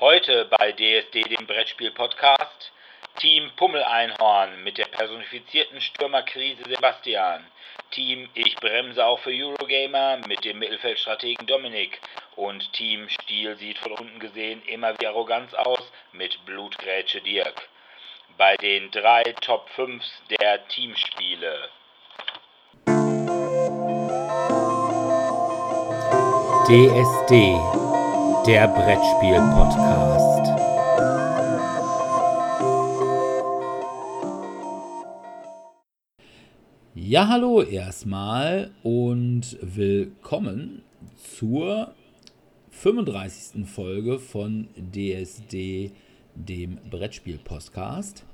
Heute bei DSD, dem Brettspiel-Podcast, Team Pummeleinhorn mit der personifizierten Stürmerkrise Sebastian. Team Ich bremse auch für Eurogamer mit dem Mittelfeldstrategen Dominik. Und Team Stiel sieht von unten gesehen immer wie Arroganz aus mit Blutgrätsche Dirk. Bei den drei Top 5 der Teamspiele. DSD, der Brettspiel-Podcast. Ja, hallo erstmal und willkommen zur 35. Folge von DSD, dem Brettspiel-Podcast.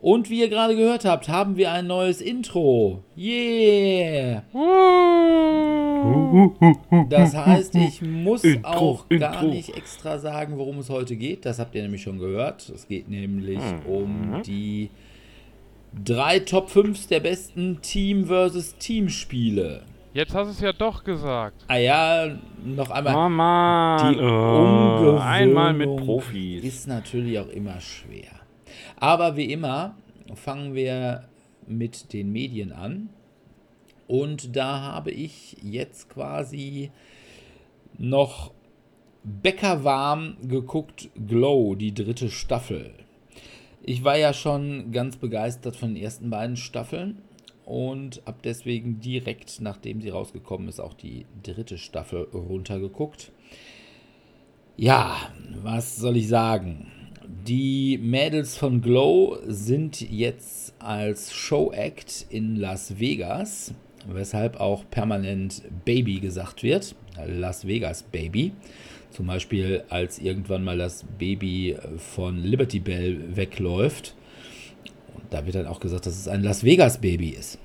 Und wie ihr gerade gehört habt, haben wir ein neues Intro. Yeah! Das heißt, ich muss Intro, auch gar Intro. nicht extra sagen, worum es heute geht. Das habt ihr nämlich schon gehört. Es geht nämlich Mhm. um die drei Top 5 der besten Team versus Team Spiele. Jetzt hast du es ja doch gesagt. Ah ja, noch einmal. Mann, Die oh, einmal mit Profis. Ist natürlich auch immer schwer. Aber wie immer fangen wir mit den Medien an. Und da habe ich jetzt quasi noch Bäckerwarm geguckt, Glow, die dritte Staffel. Ich war ja schon ganz begeistert von den ersten beiden Staffeln und habe deswegen direkt, nachdem sie rausgekommen ist, auch die dritte Staffel runtergeguckt. Ja, was soll ich sagen? Die Mädels von Glow sind jetzt als Showact in Las Vegas, weshalb auch permanent Baby gesagt wird. Las Vegas Baby. Zum Beispiel, als irgendwann mal das Baby von Liberty Bell wegläuft. Und da wird dann auch gesagt, dass es ein Las Vegas Baby ist.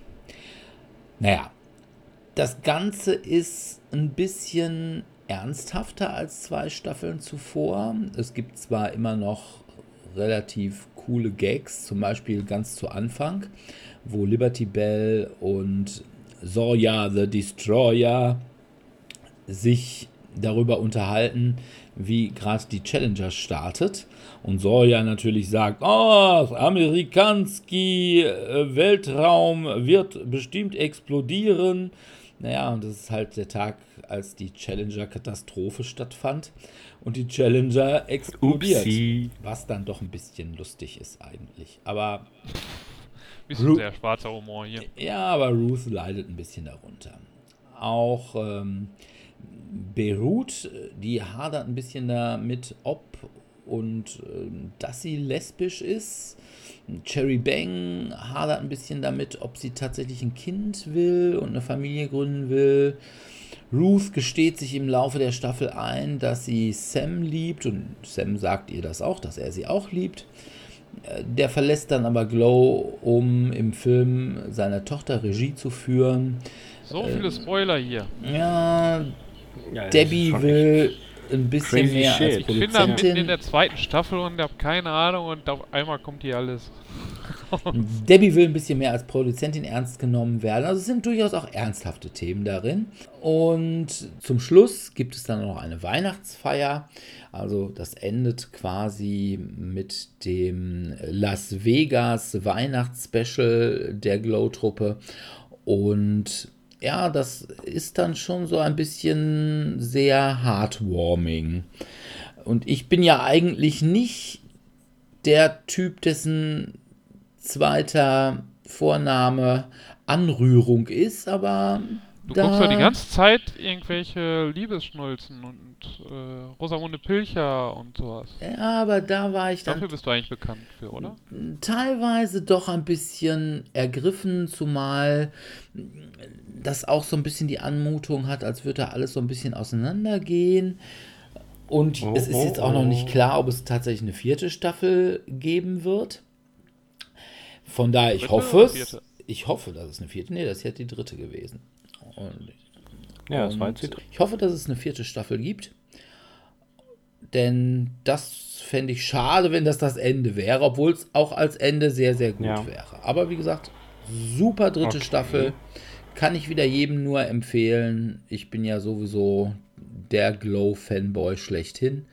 Naja, das Ganze ist ein bisschen ernsthafter als zwei Staffeln zuvor. Es gibt zwar immer noch relativ coole Gags, zum Beispiel ganz zu Anfang, wo Liberty Bell und Zoya the Destroyer sich darüber unterhalten, wie gerade die Challenger startet. Und Zoya natürlich sagt, oh, Amerikanski äh, Weltraum wird bestimmt explodieren. Naja, und das ist halt der Tag, als die Challenger-Katastrophe stattfand und die Challenger explodiert. Upsi. Was dann doch ein bisschen lustig ist eigentlich. Aber Bisschen Ru- sehr schwarzer Humor hier. ja, aber Ruth leidet ein bisschen darunter. Auch ähm, Beirut, die hadert ein bisschen damit, ob und ähm, dass sie lesbisch ist. Cherry Bang hadert ein bisschen damit, ob sie tatsächlich ein Kind will und eine Familie gründen will. Ruth gesteht sich im Laufe der Staffel ein, dass sie Sam liebt und Sam sagt ihr das auch, dass er sie auch liebt. Der verlässt dann aber Glow, um im Film seiner Tochter Regie zu führen. So viele Spoiler hier. Ja, Ja, Debbie will ein bisschen crazy mehr shit. als Ich bin da mitten in Produzentin. der zweiten Staffel und habe keine Ahnung und auf einmal kommt hier alles. Debbie will ein bisschen mehr als Produzentin ernst genommen werden. Also es sind durchaus auch ernsthafte Themen darin. Und zum Schluss gibt es dann noch eine Weihnachtsfeier. Also das endet quasi mit dem Las Vegas Weihnachtsspecial der Glow-Truppe. Und ja, das ist dann schon so ein bisschen sehr heartwarming. Und ich bin ja eigentlich nicht der Typ, dessen zweiter Vorname Anrührung ist, aber Du guckst ja die ganze Zeit irgendwelche Liebesschnulzen und äh, Rosamunde Pilcher und sowas. ja, aber da war ich dann Dafür bist du eigentlich bekannt für, oder? teilweise doch ein bisschen ergriffen, zumal das auch so ein bisschen die Anmutung hat, als würde da alles so ein bisschen auseinandergehen. Und Oh, es ist oh, jetzt auch noch nicht oh. klar, ob es tatsächlich eine vierte Staffel geben wird. Von daher, ich Dritte hoffe es. Ich hoffe, dass es eine vierte. Nee, das ist ja die dritte gewesen. Und Ja, das war jetzt die ich hoffe, dass es eine vierte Staffel gibt. Denn das fände ich schade, wenn das das Ende wäre, obwohl es auch als Ende sehr, sehr gut Ja. wäre. Aber wie gesagt, super dritte Okay. Staffel. Kann ich wieder jedem nur empfehlen. Ich bin ja sowieso der Glow-Fanboy schlechthin.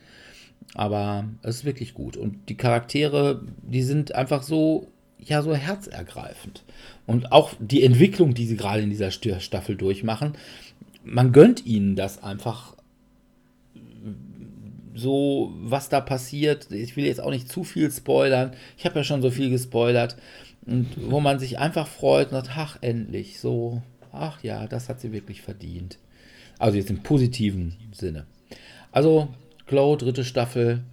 Aber es ist wirklich gut. Und die Charaktere, die sind einfach so, ja, so herzergreifend. Und auch die Entwicklung, die sie gerade in dieser Staffel durchmachen, man gönnt ihnen das einfach so, was da passiert. Ich will jetzt auch nicht zu viel spoilern. Ich habe ja schon so viel gespoilert. Und wo man sich einfach freut und sagt, ach, endlich, so, ach ja, das hat sie wirklich verdient. Also jetzt im positiven Sinne. Also, Glow, dritte Staffel,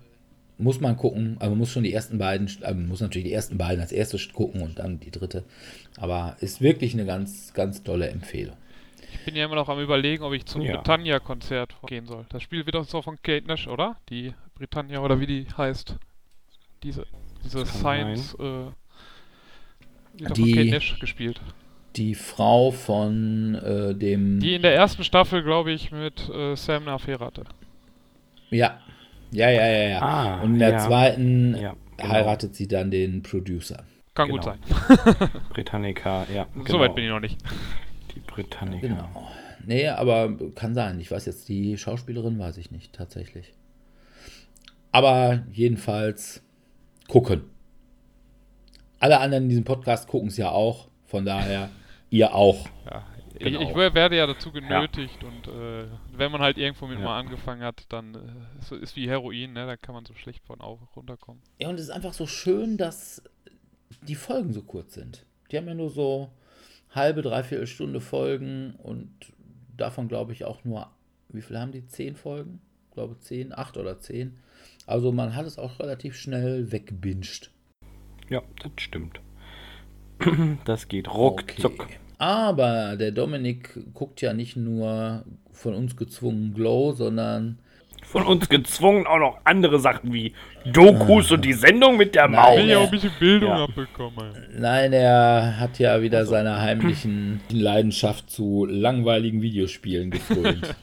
muss man gucken, aber man muss schon die ersten beiden, äh, muss natürlich die ersten beiden als erstes gucken und dann die dritte. Aber ist wirklich eine ganz, ganz tolle Empfehlung. Ich bin ja immer noch am überlegen, ob ich zum ja. Britannia-Konzert gehen soll. Das Spiel wird doch von Kate Nash, oder? Die Britannia oder wie die heißt. Diese, diese Science, äh, die, die von Kate Nash gespielt. Die Frau von äh, dem. Die in der ersten Staffel, glaube ich, mit äh, Sam eine Affäre hatte. Ja. Ja, ja, ja, ja. Ah, Und in der ja. zweiten ja, genau. heiratet sie dann den Producer. Kann genau. gut sein. Britannica, ja. Genau. Soweit bin ich noch nicht. Die Britannica. Genau. Nee, aber kann sein. Ich weiß jetzt, die Schauspielerin weiß ich nicht, tatsächlich. Aber jedenfalls gucken. Alle anderen in diesem Podcast gucken es ja auch. Von daher, ihr auch. Ja, genau. ich, ich, werde ja dazu genötigt ja. und äh, wenn man halt irgendwo mit ja. mal angefangen hat, dann äh, ist, ist wie Heroin, ne? da kann man so schlecht von auf runterkommen. Ja, und es ist einfach so schön, dass die Folgen so kurz sind. Die haben ja nur so halbe, dreiviertel Stunde Folgen und davon glaube ich auch nur, wie viel haben die? Zehn Folgen? Ich glaube zehn, acht oder zehn. Also man hat es auch relativ schnell weggebinscht. Ja, das stimmt. Das geht ruckzuck. Okay. Aber der Dominik guckt ja nicht nur von uns gezwungen Glow, sondern von uns gezwungen auch noch andere Sachen wie Dokus und die Sendung mit der Maus. Ich will ja auch ein bisschen Bildung ja. abbekommen. Nein, er hat ja wieder also. seine heimlichen Leidenschaft zu langweiligen Videospielen gefrönt.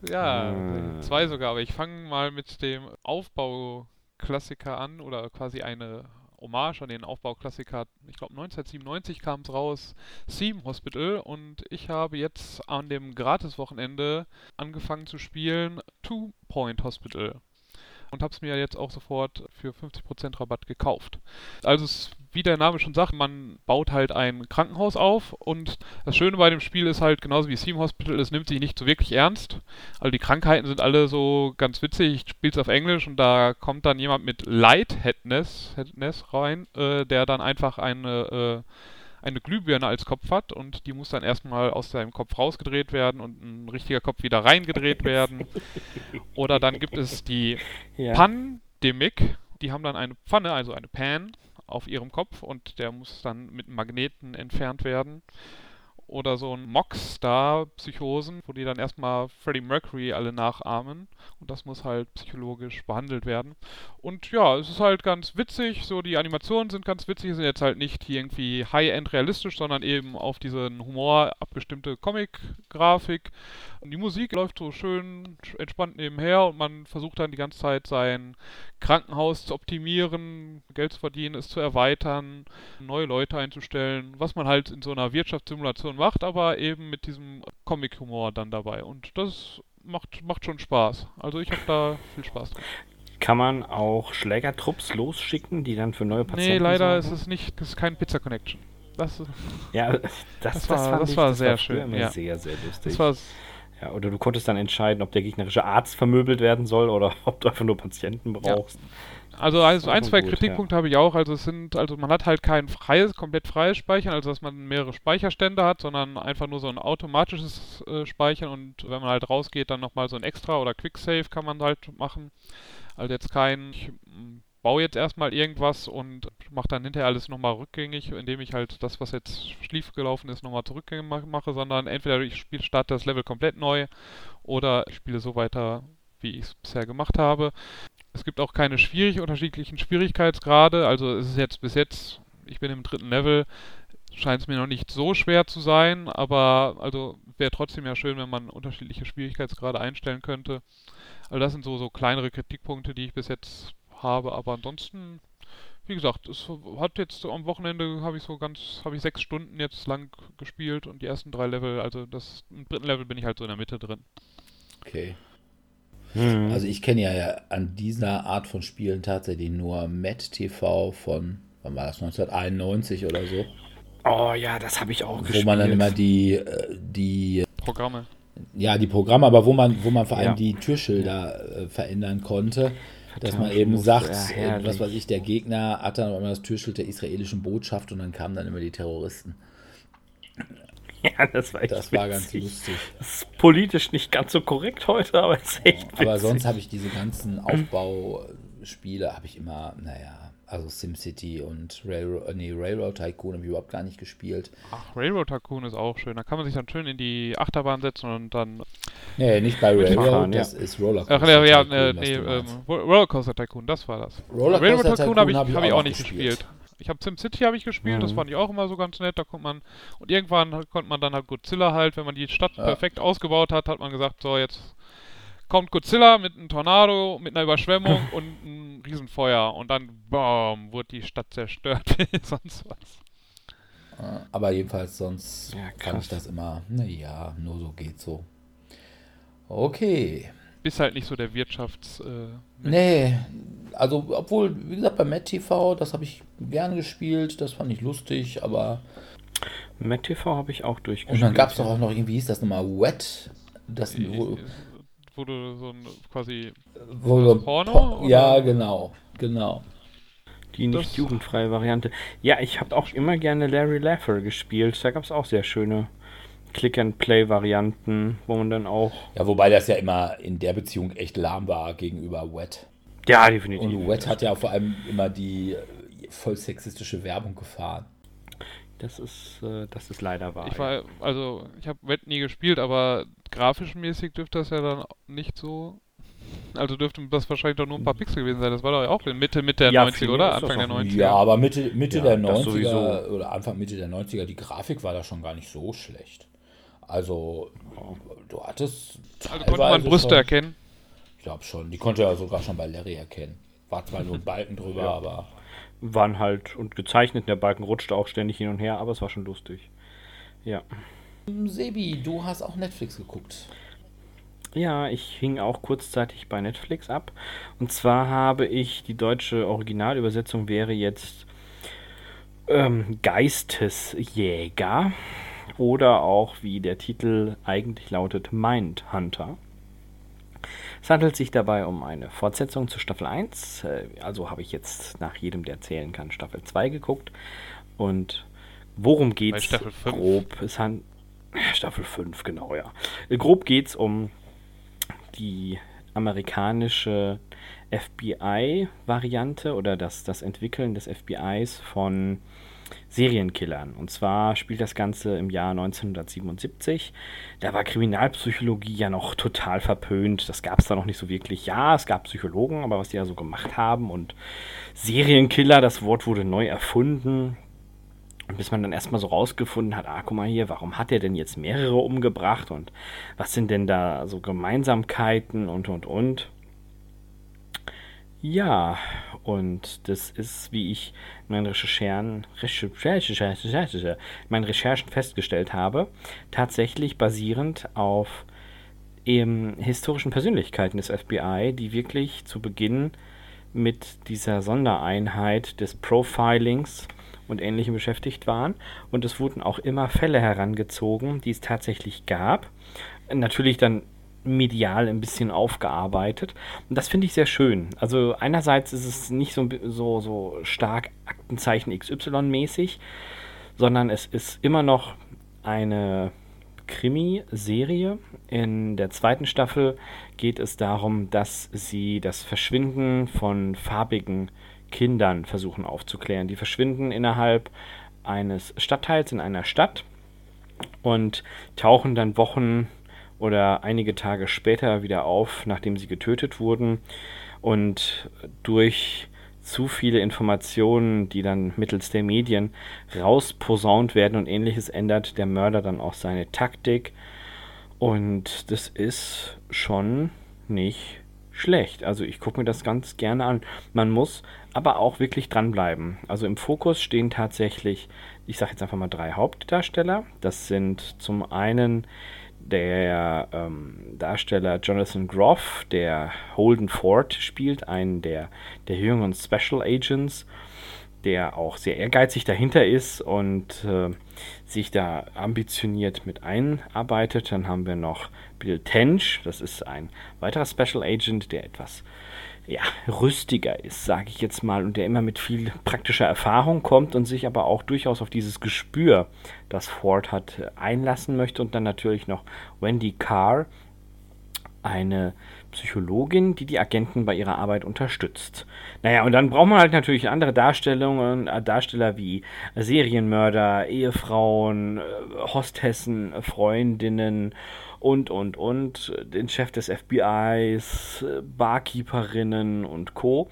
ja, hm. zwei sogar, aber ich fange mal mit dem Aufbauklassiker an oder quasi eine Hommage an den Aufbauklassiker, ich glaube 1997 kam es raus, Theme Hospital und ich habe jetzt an dem Gratiswochenende angefangen zu spielen Two Point Hospital und habe es mir jetzt auch sofort für 50% Rabatt gekauft. Also es wie der Name schon sagt, man baut halt ein Krankenhaus auf und das Schöne bei dem Spiel ist halt, genauso wie Theme Hospital, es nimmt sich nicht so wirklich ernst. Also die Krankheiten sind alle so ganz witzig, ich spiele es auf Englisch und da kommt dann jemand mit Lightheadness rein, äh, der dann einfach eine äh, eine Glühbirne als Kopf hat und die muss dann erstmal aus seinem Kopf rausgedreht werden und ein richtiger Kopf wieder reingedreht werden. Oder dann gibt es die ja. Pandemic, die haben dann eine Pfanne, also eine Pan, auf ihrem Kopf und der muss dann mit Magneten entfernt werden oder so ein Mockstar-Psychosen, wo die dann erstmal Freddie Mercury alle nachahmen und das muss halt psychologisch behandelt werden. Und ja, es ist halt ganz witzig, so die Animationen sind ganz witzig, sind jetzt halt nicht irgendwie high-end realistisch, sondern eben auf diesen Humor abgestimmte Comic-Grafik. Und die Musik läuft so schön entspannt nebenher und man versucht dann die ganze Zeit sein Krankenhaus zu optimieren, Geld zu verdienen, es zu erweitern, neue Leute einzustellen, was man halt in so einer Wirtschaftssimulation macht, aber eben mit diesem Comic-Humor dann dabei. Und das macht, macht schon Spaß. Also ich habe da viel Spaß dran. Kann man auch Schlägertrupps losschicken, die dann für neue Patienten Nee, leider sorgen? ist es nicht, das ist kein Pizza Connection. Das, ja, das, das, war, das, das war sehr war schön. Ja. Sehr, sehr lustig. Das war ja, oder du konntest dann entscheiden, ob der gegnerische Arzt vermöbelt werden soll oder ob du einfach nur Patienten brauchst. Ja. Also, also ein, zwei gut, Kritikpunkte ja. habe ich auch. Also es sind, also man hat halt kein freies, komplett freies Speichern, also dass man mehrere Speicherstände hat, sondern einfach nur so ein automatisches äh, Speichern und wenn man halt rausgeht, dann nochmal so ein Extra oder Quicksave kann man halt machen. Also jetzt kein, ich baue jetzt erstmal irgendwas und mache dann hinterher alles nochmal rückgängig, indem ich halt das, was jetzt schief gelaufen ist, nochmal zurückgängig mache, sondern entweder ich spiele, starte das Level komplett neu oder ich spiele so weiter, wie ich es bisher gemacht habe. Es gibt auch keine schwierig unterschiedlichen Schwierigkeitsgrade, also es ist jetzt bis jetzt, ich bin im dritten Level, scheint es mir noch nicht so schwer zu sein, aber also wäre trotzdem ja schön, wenn man unterschiedliche Schwierigkeitsgrade einstellen könnte. Also das sind so, so kleinere Kritikpunkte, die ich bis jetzt habe, aber ansonsten, wie gesagt, es hat jetzt am Wochenende habe ich so ganz, habe ich sechs Stunden jetzt lang gespielt und die ersten drei Level, also das im dritten Level bin ich halt so in der Mitte drin. Okay. Mhm. Also ich kenne ja an dieser Art von Spielen tatsächlich nur Met TV von, wann war das, 1991 oder so. Oh ja, das habe ich auch wo gespielt. man dann immer die, äh, die, Programme. ja, die Programme, aber wo man, wo man vor allem Ja. die Türschilder äh, verändern konnte. Dass man eben sagt, ja, äh, was weiß ich, der Gegner hat dann immer das Türschild der israelischen Botschaft und dann kamen dann immer die Terroristen. Ja, das war echt Das war ganz lustig. Das ist politisch nicht ganz so korrekt heute, aber es ist echt witzig. Aber sonst habe ich diese ganzen Aufbauspiele, habe ich immer, naja, also SimCity und Railroad, nee, Railroad Tycoon habe ich überhaupt gar nicht gespielt. Ach, Railroad Tycoon ist auch schön. Da kann man sich dann schön in die Achterbahn setzen und dann. Nee, nicht bei Railroad, ja. das ist Rollercoaster Ach ja, ja Tycoon, äh, nee, ähm. Rollercoaster Tycoon, das war das. Rollercoaster Railroad Tycoon Tycoon habe ich, hab ich hab ich auch auch nicht gespielt. gespielt. Ich habe SimCity habe ich gespielt, das Mhm. fand ich auch immer so ganz nett. Da konnte man und irgendwann konnte man dann halt Godzilla halt, wenn man die Stadt Ja. perfekt ausgebaut hat, hat man gesagt, so jetzt kommt Godzilla mit einem Tornado, mit einer Überschwemmung und einem Riesenfeuer und dann bam, wurde die Stadt zerstört, sonst was. Äh, Aber jedenfalls sonst Ja, krass. ich das immer, naja, nur so geht so. Okay. Bist halt nicht so der Wirtschafts äh, Nee, also obwohl, wie gesagt, bei Met TV, das habe ich gerne gespielt, das fand ich lustig, aber Met TV habe ich auch durchgespielt. und dann gab es doch auch noch irgendwie, hieß das nochmal Wet, das wo, wo du so ein quasi wo das so Porno, Po- oder? Ja, genau, genau. Die nicht Das- jugendfreie Variante. Ja, ich habe auch immer gerne Larry Laffer gespielt. Da gab es auch sehr schöne Click-and-Play-Varianten, wo man dann auch. Ja, wobei das ja immer in der Beziehung echt lahm war gegenüber Wet. Ja, definitiv. Und Wet hat ja vor allem immer die voll sexistische Werbung gefahren. Das ist, äh, das ist leider wahr. Ich war, also, ich habe Wet nie gespielt, aber grafisch mäßig dürfte das ja dann nicht so. Also dürfte das wahrscheinlich doch nur ein paar Pixel gewesen sein. Das war doch auch in Mitte, Mitte der Ja, 90er, viel oder? Anfang der auch 90er. Ja, aber Mitte, Mitte Ja, der das 90er sowieso. oder Anfang Mitte der 90er, die Grafik war da schon gar nicht so schlecht. Also, du hattest. Also konnte man Brüste schon- erkennen. Ich glaube schon. Die konnte er sogar schon bei Larry erkennen. War zwar nur ein Balken drüber, Ja. aber. Waren halt und gezeichnet. Der Balken rutschte auch ständig hin und her, aber es war schon lustig. Ja. Sebi, du hast auch Netflix geguckt. Ja, ich hing auch kurzzeitig bei Netflix ab. Und zwar habe ich, die deutsche Originalübersetzung wäre jetzt ähm, Geistesjäger. Oder auch, wie der Titel eigentlich lautet, Mindhunter. Es handelt sich dabei um eine Fortsetzung zu Staffel 1. Äh, Also habe ich jetzt nach jedem, der zählen kann, Staffel 2 geguckt. Und worum geht's Staffel 5. grob? Es han Staffel 5, genau, ja. Grob geht's um die amerikanische FBI-Variante oder das, das Entwickeln des FBIs von Serienkillern. Und zwar spielt das Ganze im Jahr 1977. Da war Kriminalpsychologie ja noch total verpönt. Das gab es da noch nicht so wirklich. Ja, es gab Psychologen, aber was die da so gemacht haben und Serienkiller, das Wort wurde neu erfunden. Und bis man dann erstmal so rausgefunden hat, ah, guck mal hier, warum hat er denn jetzt mehrere umgebracht und was sind denn da so Gemeinsamkeiten und und und. Ja, und das ist, wie ich in meinen Recherchen, Recherche, meinen Recherchen festgestellt habe, tatsächlich basierend auf eben historischen Persönlichkeiten des FBI, die wirklich zu Beginn mit dieser Sondereinheit des Profilings und Ähnlichem beschäftigt waren. Und es wurden auch immer Fälle herangezogen, die es tatsächlich gab. Natürlich dann medial ein bisschen aufgearbeitet. Und das finde ich sehr schön. Also einerseits ist es nicht so, so, so stark Aktenzeichen XY-mäßig, sondern es ist immer noch eine Krimi-Serie. In der zweiten Staffel geht es darum, dass sie das Verschwinden von farbigen Kindern versuchen aufzuklären. Die verschwinden innerhalb eines Stadtteils in einer Stadt und tauchen dann Wochen oder einige Tage später wieder auf, nachdem sie getötet wurden. Und durch zu viele Informationen, die dann mittels der Medien rausposaunt werden und ähnliches, ändert der Mörder dann auch seine Taktik. Und das ist schon nicht schlecht. Also ich gucke mir das ganz gerne an. Man muss aber auch wirklich dranbleiben. Also im Fokus stehen tatsächlich, ich sage jetzt einfach mal drei Hauptdarsteller. Das sind zum einen der ähm, Darsteller Jonathan Groff, der Holden Ford spielt, einen der, der jüngeren Special Agents, der auch sehr ehrgeizig dahinter ist und äh, sich da ambitioniert mit einarbeitet. Dann haben wir noch Bill Tench, das ist ein weiterer Special Agent, der etwas ja, rüstiger ist, sage ich jetzt mal, und der immer mit viel praktischer Erfahrung kommt und sich aber auch durchaus auf dieses Gespür, das Ford hat, einlassen möchte. Und dann natürlich noch Wendy Carr, eine Psychologin, die die Agenten bei ihrer Arbeit unterstützt. Naja, und dann braucht man halt natürlich andere Darstellungen, äh, Darsteller wie Serienmörder, Ehefrauen, äh, Hostessen, Freundinnen und, und, und, den Chef des FBIs, Barkeeperinnen und Co.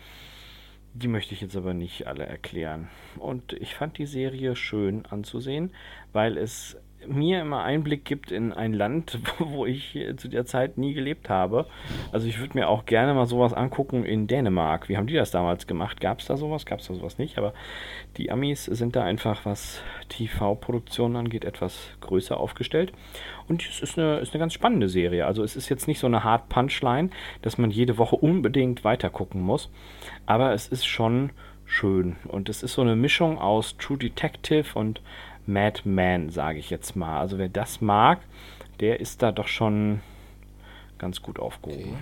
Die möchte ich jetzt aber nicht alle erklären. Und ich fand die Serie schön anzusehen, weil es mir immer Einblick gibt in ein Land, wo ich zu der Zeit nie gelebt habe. Also ich würde mir auch gerne mal sowas angucken in Dänemark. Wie haben die das damals gemacht? Gab es da sowas? Gab es da sowas nicht? Aber die Amis sind da einfach, was TV-Produktionen angeht, etwas größer aufgestellt. Und es ist eine, ist eine ganz spannende Serie. Also es ist jetzt nicht so eine Hard Punchline, dass man jede Woche unbedingt weitergucken muss. Aber es ist schon schön. Und es ist so eine Mischung aus True Detective und Madman, sage ich jetzt mal. Also wer das mag, der ist da doch schon ganz gut aufgehoben.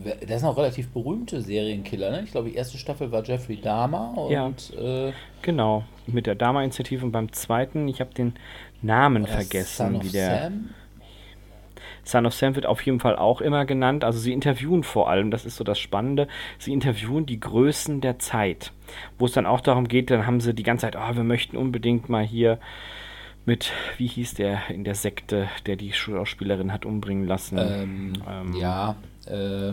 Okay. Das ist noch relativ berühmte Serienkiller, ne? Ich glaube, die erste Staffel war Jeffrey Dahmer und ja, äh, genau, mit der Dahmer-Initiative und beim zweiten, ich habe den Namen vergessen, wie der Sam? Son of Sam wird auf jeden Fall auch immer genannt. Also sie interviewen vor allem, das ist so das Spannende, sie interviewen die Größen der Zeit. Wo es dann auch darum geht, dann haben sie die ganze Zeit, oh, wir möchten unbedingt mal hier mit, wie hieß der in der Sekte, der die Schauspielerin hat umbringen lassen. Ähm, ähm, ja, äh,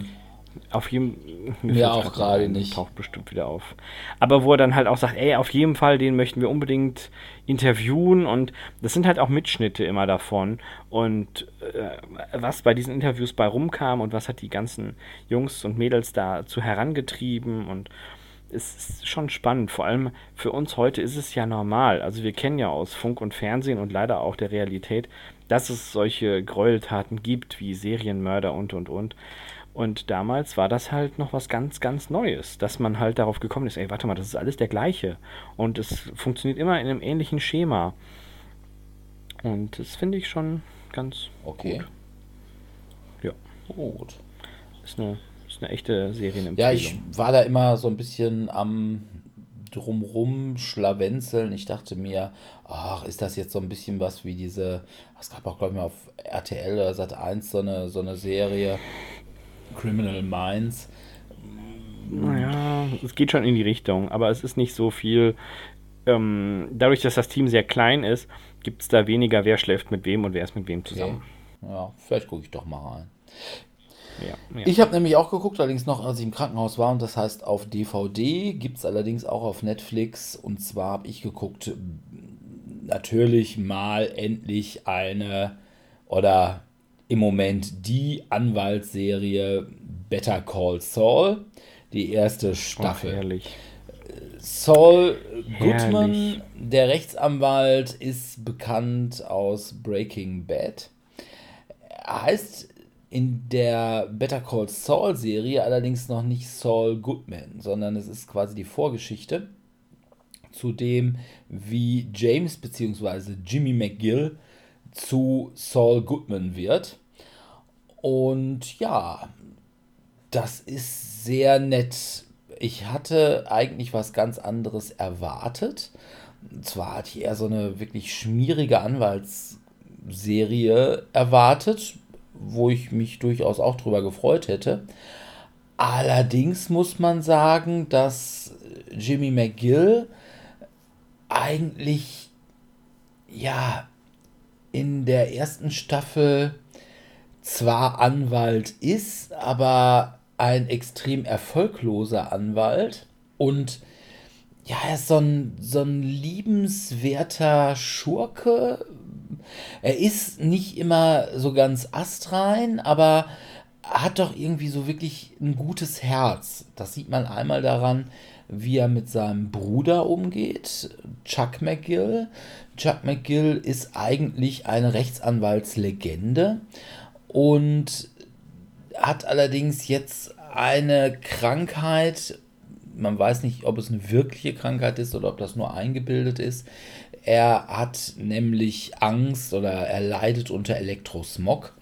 auf jeden Fall. Mir auch gerade nicht. Taucht bestimmt wieder auf. Aber wo er dann halt auch sagt, ey, auf jeden Fall, den möchten wir unbedingt interviewen und das sind halt auch Mitschnitte immer davon. Und äh, was bei diesen Interviews bei rumkam und was hat die ganzen Jungs und Mädels dazu herangetrieben und es ist schon spannend. Vor allem für uns heute ist es ja normal. Also wir kennen ja aus Funk und Fernsehen und leider auch der Realität, dass es solche Gräueltaten gibt wie Serienmörder und und und. Und damals war das halt noch was ganz, ganz Neues, dass man halt darauf gekommen ist, ey, warte mal, das ist alles der gleiche. Und es funktioniert immer in einem ähnlichen Schema. Und das finde ich schon ganz okay. gut. Ja. Gut. Ist eine, ist eine echte Serienempfehlung. Ja, ich war da immer so ein bisschen am drumrum schlawenzeln. Ich dachte mir, ach, ist das jetzt so ein bisschen was wie diese, es gab auch, glaube ich, mal auf RTL oder Sat 1 so eine, so eine Serie, Criminal Minds. Naja, es geht schon in die Richtung, aber es ist nicht so viel. Ähm, dadurch, dass das Team sehr klein ist, gibt es da weniger, wer schläft mit wem und wer ist mit wem zusammen. Okay. Ja, vielleicht gucke ich doch mal rein. Ja, ja. Ich habe nämlich auch geguckt, allerdings noch, als ich im Krankenhaus war, und das heißt auf DVD, gibt es allerdings auch auf Netflix. Und zwar habe ich geguckt, natürlich mal endlich eine oder im Moment die Anwaltsserie Better Call Saul, die erste Staffel. Oh, herrlich. Saul Goodman, herrlich. der Rechtsanwalt, ist bekannt aus Breaking Bad. Er heißt in der Better Call Saul Serie allerdings noch nicht Saul Goodman, sondern es ist quasi die Vorgeschichte zu dem, wie James bzw. Jimmy McGill zu Saul Goodman wird. Und ja, das ist sehr nett. Ich hatte eigentlich was ganz anderes erwartet. Und zwar hatte ich eher so eine wirklich schmierige Anwaltsserie erwartet, wo ich mich durchaus auch drüber gefreut hätte. Allerdings muss man sagen, dass Jimmy McGill eigentlich ja in der ersten Staffel zwar Anwalt ist, aber ein extrem erfolgloser Anwalt und ja, er ist so ein, so ein liebenswerter Schurke. Er ist nicht immer so ganz astrein, aber hat doch irgendwie so wirklich ein gutes Herz. Das sieht man einmal daran, wie er mit seinem Bruder umgeht, Chuck McGill. Chuck McGill ist eigentlich eine Rechtsanwaltslegende und hat allerdings jetzt eine Krankheit, man weiß nicht, ob es eine wirkliche Krankheit ist oder ob das nur eingebildet ist. Er hat nämlich Angst oder er leidet unter Elektrosmog,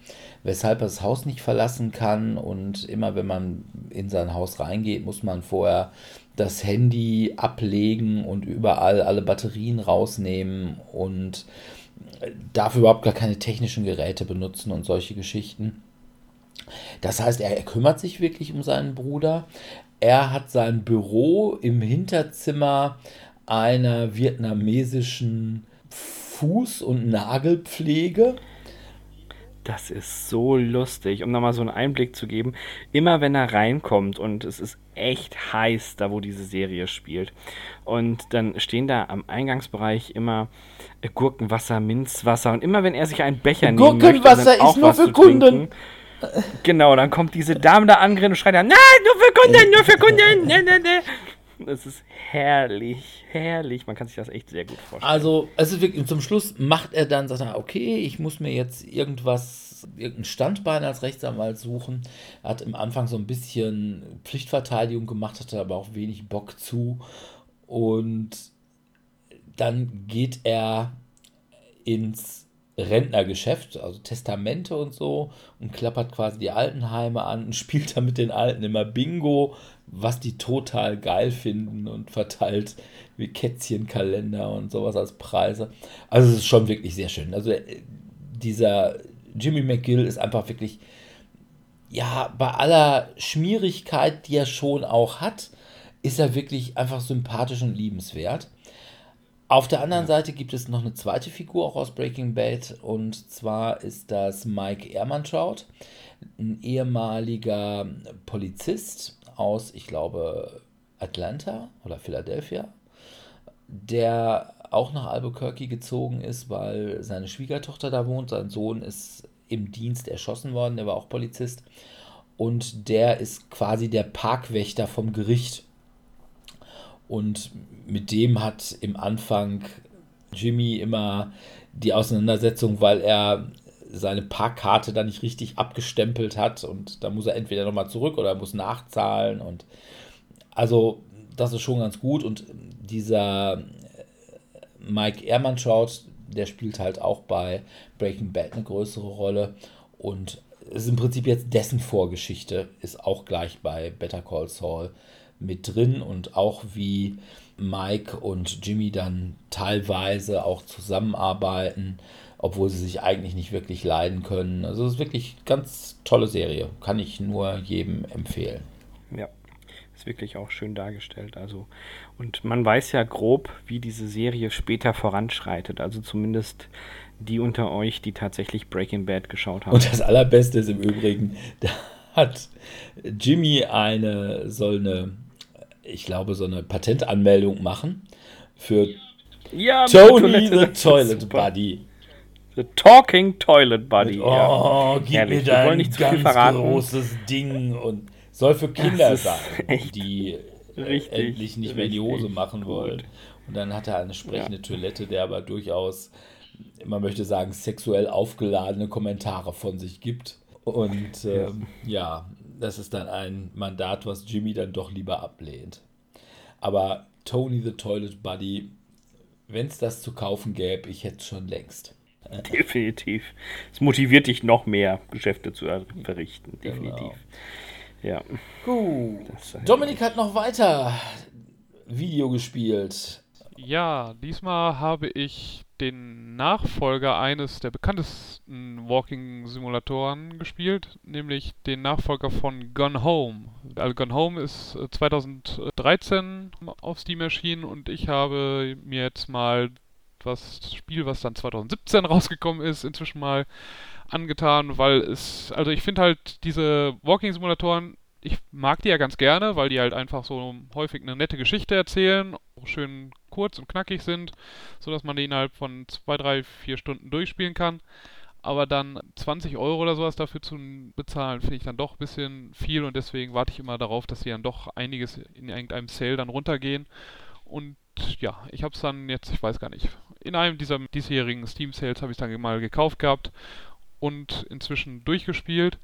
weshalb er das Haus nicht verlassen kann. Und immer wenn man in sein Haus reingeht, muss man vorher das Handy ablegen und überall alle Batterien rausnehmen und darf überhaupt gar keine technischen Geräte benutzen und solche Geschichten. Das heißt, er kümmert sich wirklich um seinen Bruder. Er hat sein Büro im Hinterzimmer einer vietnamesischen Fuß- und Nagelpflege. Das ist so lustig, um nochmal so einen Einblick zu geben. Immer wenn er reinkommt und es ist echt heiß, da wo diese Serie spielt. Und dann stehen da am Eingangsbereich immer Gurkenwasser, Minzwasser und immer wenn er sich einen Becher möchte, Gurkenwasser ist nur für Kunden. Trinken, Genau, dann kommt diese Dame da angrennt und schreit dann, nein, nur für Kunden, nur für Kunden, ne, ne, ne. Das ist herrlich, herrlich. Man kann sich das echt sehr gut vorstellen. Also, es ist wirklich, zum Schluss macht er dann, sagt er, okay, ich muss mir jetzt irgendwas, irgendein Standbein als Rechtsanwalt suchen. Er hat im Anfang so ein bisschen Pflichtverteidigung gemacht, hatte aber auch wenig Bock zu. Und dann geht er ins Rentnergeschäft, also Testamente und so, und klappert quasi die Altenheime an und spielt da mit den Alten immer Bingo, was die total geil finden und verteilt wie Kätzchenkalender und sowas als Preise. Also es ist schon wirklich sehr schön. Also äh, dieser Jimmy McGill ist einfach wirklich, ja, bei aller Schmierigkeit, die er schon auch hat, ist er wirklich einfach sympathisch und liebenswert. Auf der anderen Seite gibt es noch eine zweite Figur auch aus Breaking Bad und zwar ist das Mike Ehrmantraut, ein ehemaliger Polizist aus, ich glaube, Atlanta oder Philadelphia, der auch nach Albuquerque gezogen ist, weil seine Schwiegertochter da wohnt. Sein Sohn ist im Dienst erschossen worden, der war auch Polizist. Und der ist quasi der Parkwächter vom Gericht. Und mit dem hat im Anfang Jimmy immer die Auseinandersetzung, weil er seine Parkkarte da nicht richtig abgestempelt hat und da muss er entweder nochmal zurück oder muss nachzahlen und also das ist schon ganz gut und dieser Mike Ehrmannschaut, der spielt halt auch bei Breaking Bad eine größere Rolle und ist im Prinzip jetzt dessen Vorgeschichte, ist auch gleich bei Better Call Saul mit drin und auch wie Mike und Jimmy dann teilweise auch zusammenarbeiten, obwohl sie sich eigentlich nicht wirklich leiden können. Also es ist wirklich eine ganz tolle Serie. Kann ich nur jedem empfehlen. Ja, ist wirklich auch schön dargestellt. Also, und man weiß ja grob, wie diese Serie später voranschreitet. Also zumindest die unter euch, die tatsächlich Breaking Bad geschaut haben. Und das Allerbeste ist im Übrigen, da hat Jimmy eine, soll eine ich glaube, so eine Patentanmeldung machen für ja, Tony the Toilet Buddy. The Talking Toilet Buddy. Oh, ja. gib Herrlich. mir da ein ganz großes Ding und soll für Kinder sein, die richtig, endlich nicht mehr die Hose machen gut. wollen. Und dann hat er eine sprechende ja. Toilette, der aber durchaus, man möchte sagen, sexuell aufgeladene Kommentare von sich gibt. Und ähm, ja, das ist dann ein Mandat, was Jimmy dann doch lieber ablehnt. Aber Tony the Toilet Buddy, wenn es das zu kaufen gäbe, ich hätte es schon längst. Definitiv. Es motiviert dich noch mehr, Geschäfte zu verrichten. Genau. Definitiv. Genau. Ja. Gut. Dominik hat noch weiter Video gespielt. Ja, diesmal habe ich den Nachfolger eines der bekanntesten Walking-Simulatoren gespielt, nämlich den Nachfolger von Gone Home. Also Gone Home ist 2013 äh, auf Steam erschienen und ich habe mir jetzt mal das Spiel, was dann 2017 rausgekommen ist, inzwischen mal angetan, weil es, also ich finde halt diese Walking-Simulatoren ich mag die ja ganz gerne, weil die halt einfach so häufig eine nette Geschichte erzählen, schön kurz und knackig sind, sodass man die innerhalb von zwei, drei, vier Stunden durchspielen kann. aber dann 20 Euro oder sowas dafür zu bezahlen, finde ich dann doch ein bisschen viel und deswegen warte ich immer darauf, dass sie dann doch einiges in irgendeinem Sale dann runtergehen. Und ja, ich habe es dann jetzt, ich weiß gar nicht, in einem dieser diesjährigen Steam Sales habe ich dann mal gekauft gehabt und inzwischen durchgespielt.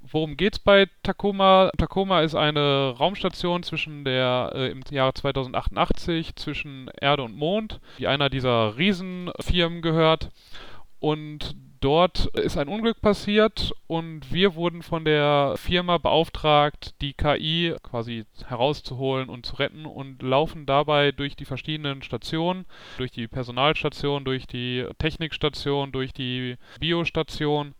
Worum geht's bei Tacoma? Tacoma ist eine Raumstation zwischen der äh, im Jahre 2088 zwischen Erde und Mond, die einer dieser Riesenfirmen gehört und dort ist ein Unglück passiert und wir wurden von der Firma beauftragt, die KI quasi herauszuholen und zu retten und laufen dabei durch die verschiedenen Stationen, durch die Personalstation, durch die Technikstation, durch die Biostation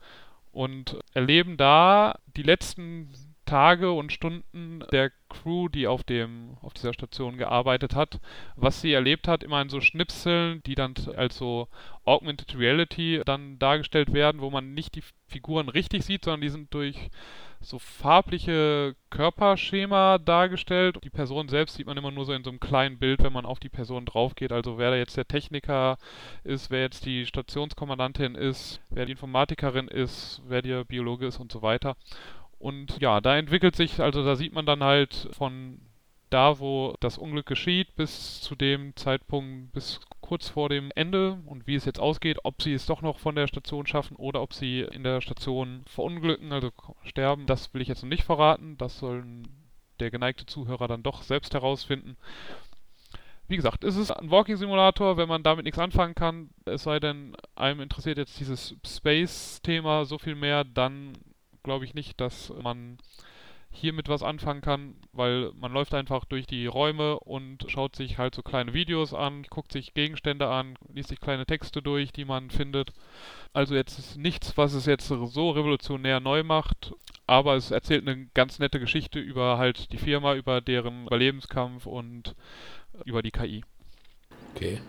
und erleben da die letzten Tage und Stunden der Crew, die auf dem auf dieser Station gearbeitet hat, was sie erlebt hat, immer in so Schnipseln, die dann als so Augmented Reality dann dargestellt werden, wo man nicht die Figuren richtig sieht, sondern die sind durch so farbliche Körperschema dargestellt. Die Person selbst sieht man immer nur so in so einem kleinen Bild, wenn man auf die Person drauf geht. Also wer da jetzt der Techniker ist, wer jetzt die Stationskommandantin ist, wer die Informatikerin ist, wer der Biologe ist und so weiter. Und ja, da entwickelt sich, also da sieht man dann halt von da, wo das Unglück geschieht, bis zu dem Zeitpunkt, bis kurz vor dem Ende und wie es jetzt ausgeht, ob sie es doch noch von der Station schaffen oder ob sie in der Station verunglücken, also sterben, das will ich jetzt noch nicht verraten. Das sollen der geneigte Zuhörer dann doch selbst herausfinden. Wie gesagt, es ist ein Walking-Simulator, wenn man damit nichts anfangen kann, es sei denn, einem interessiert jetzt dieses Space-Thema so viel mehr, dann glaube ich nicht, dass man hiermit was anfangen kann, weil man läuft einfach durch die Räume und schaut sich halt so kleine Videos an, guckt sich Gegenstände an, liest sich kleine Texte durch, die man findet. Also jetzt ist nichts, was es jetzt so revolutionär neu macht, aber es erzählt eine ganz nette Geschichte über halt die Firma, über deren Überlebenskampf und über die KI. Okay.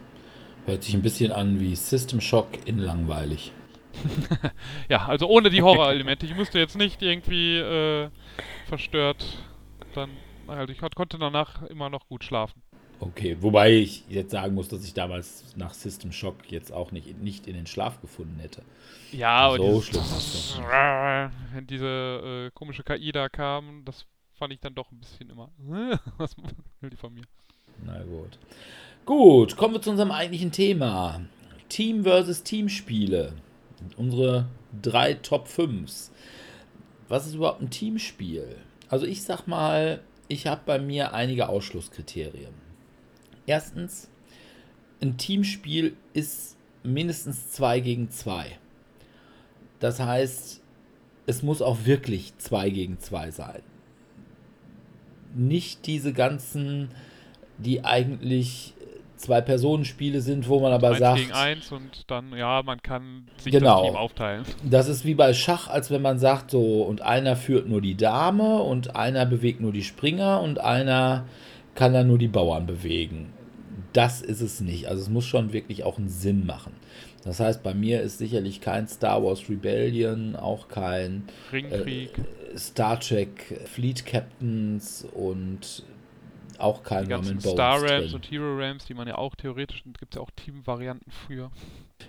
Hört sich ein bisschen an wie System Shock in langweilig. ja, also ohne die Horrorelemente. Ich musste jetzt nicht irgendwie äh, verstört dann. Also ich konnte danach immer noch gut schlafen. Okay, wobei ich jetzt sagen muss, dass ich damals nach System Shock jetzt auch nicht, nicht in den Schlaf gefunden hätte. Ja, so hast du. Wenn diese äh, komische KI da kam, das fand ich dann doch ein bisschen immer. Was will die von mir? Na gut. Gut, kommen wir zu unserem eigentlichen Thema. Team versus Team Spiele. Unsere drei Top 5s. Was ist überhaupt ein Teamspiel? Also ich sag mal, ich habe bei mir einige Ausschlusskriterien. Erstens, ein Teamspiel ist mindestens 2 gegen 2. Das heißt, es muss auch wirklich 2 gegen 2 sein. Nicht diese ganzen, die eigentlich Zwei-Personen-Spiele sind, wo man aber eins sagt. gegen eins und dann, ja, man kann sich genau, das Team aufteilen. Das ist wie bei Schach, als wenn man sagt, so, und einer führt nur die Dame und einer bewegt nur die Springer und einer kann dann nur die Bauern bewegen. Das ist es nicht. Also es muss schon wirklich auch einen Sinn machen. Das heißt, bei mir ist sicherlich kein Star Wars Rebellion, auch kein Ringkrieg. Äh, Star Trek Fleet Captains und auch kein die ganzen Star Rams und Hero Rams, die man ja auch theoretisch, gibt es ja auch Team-Varianten für.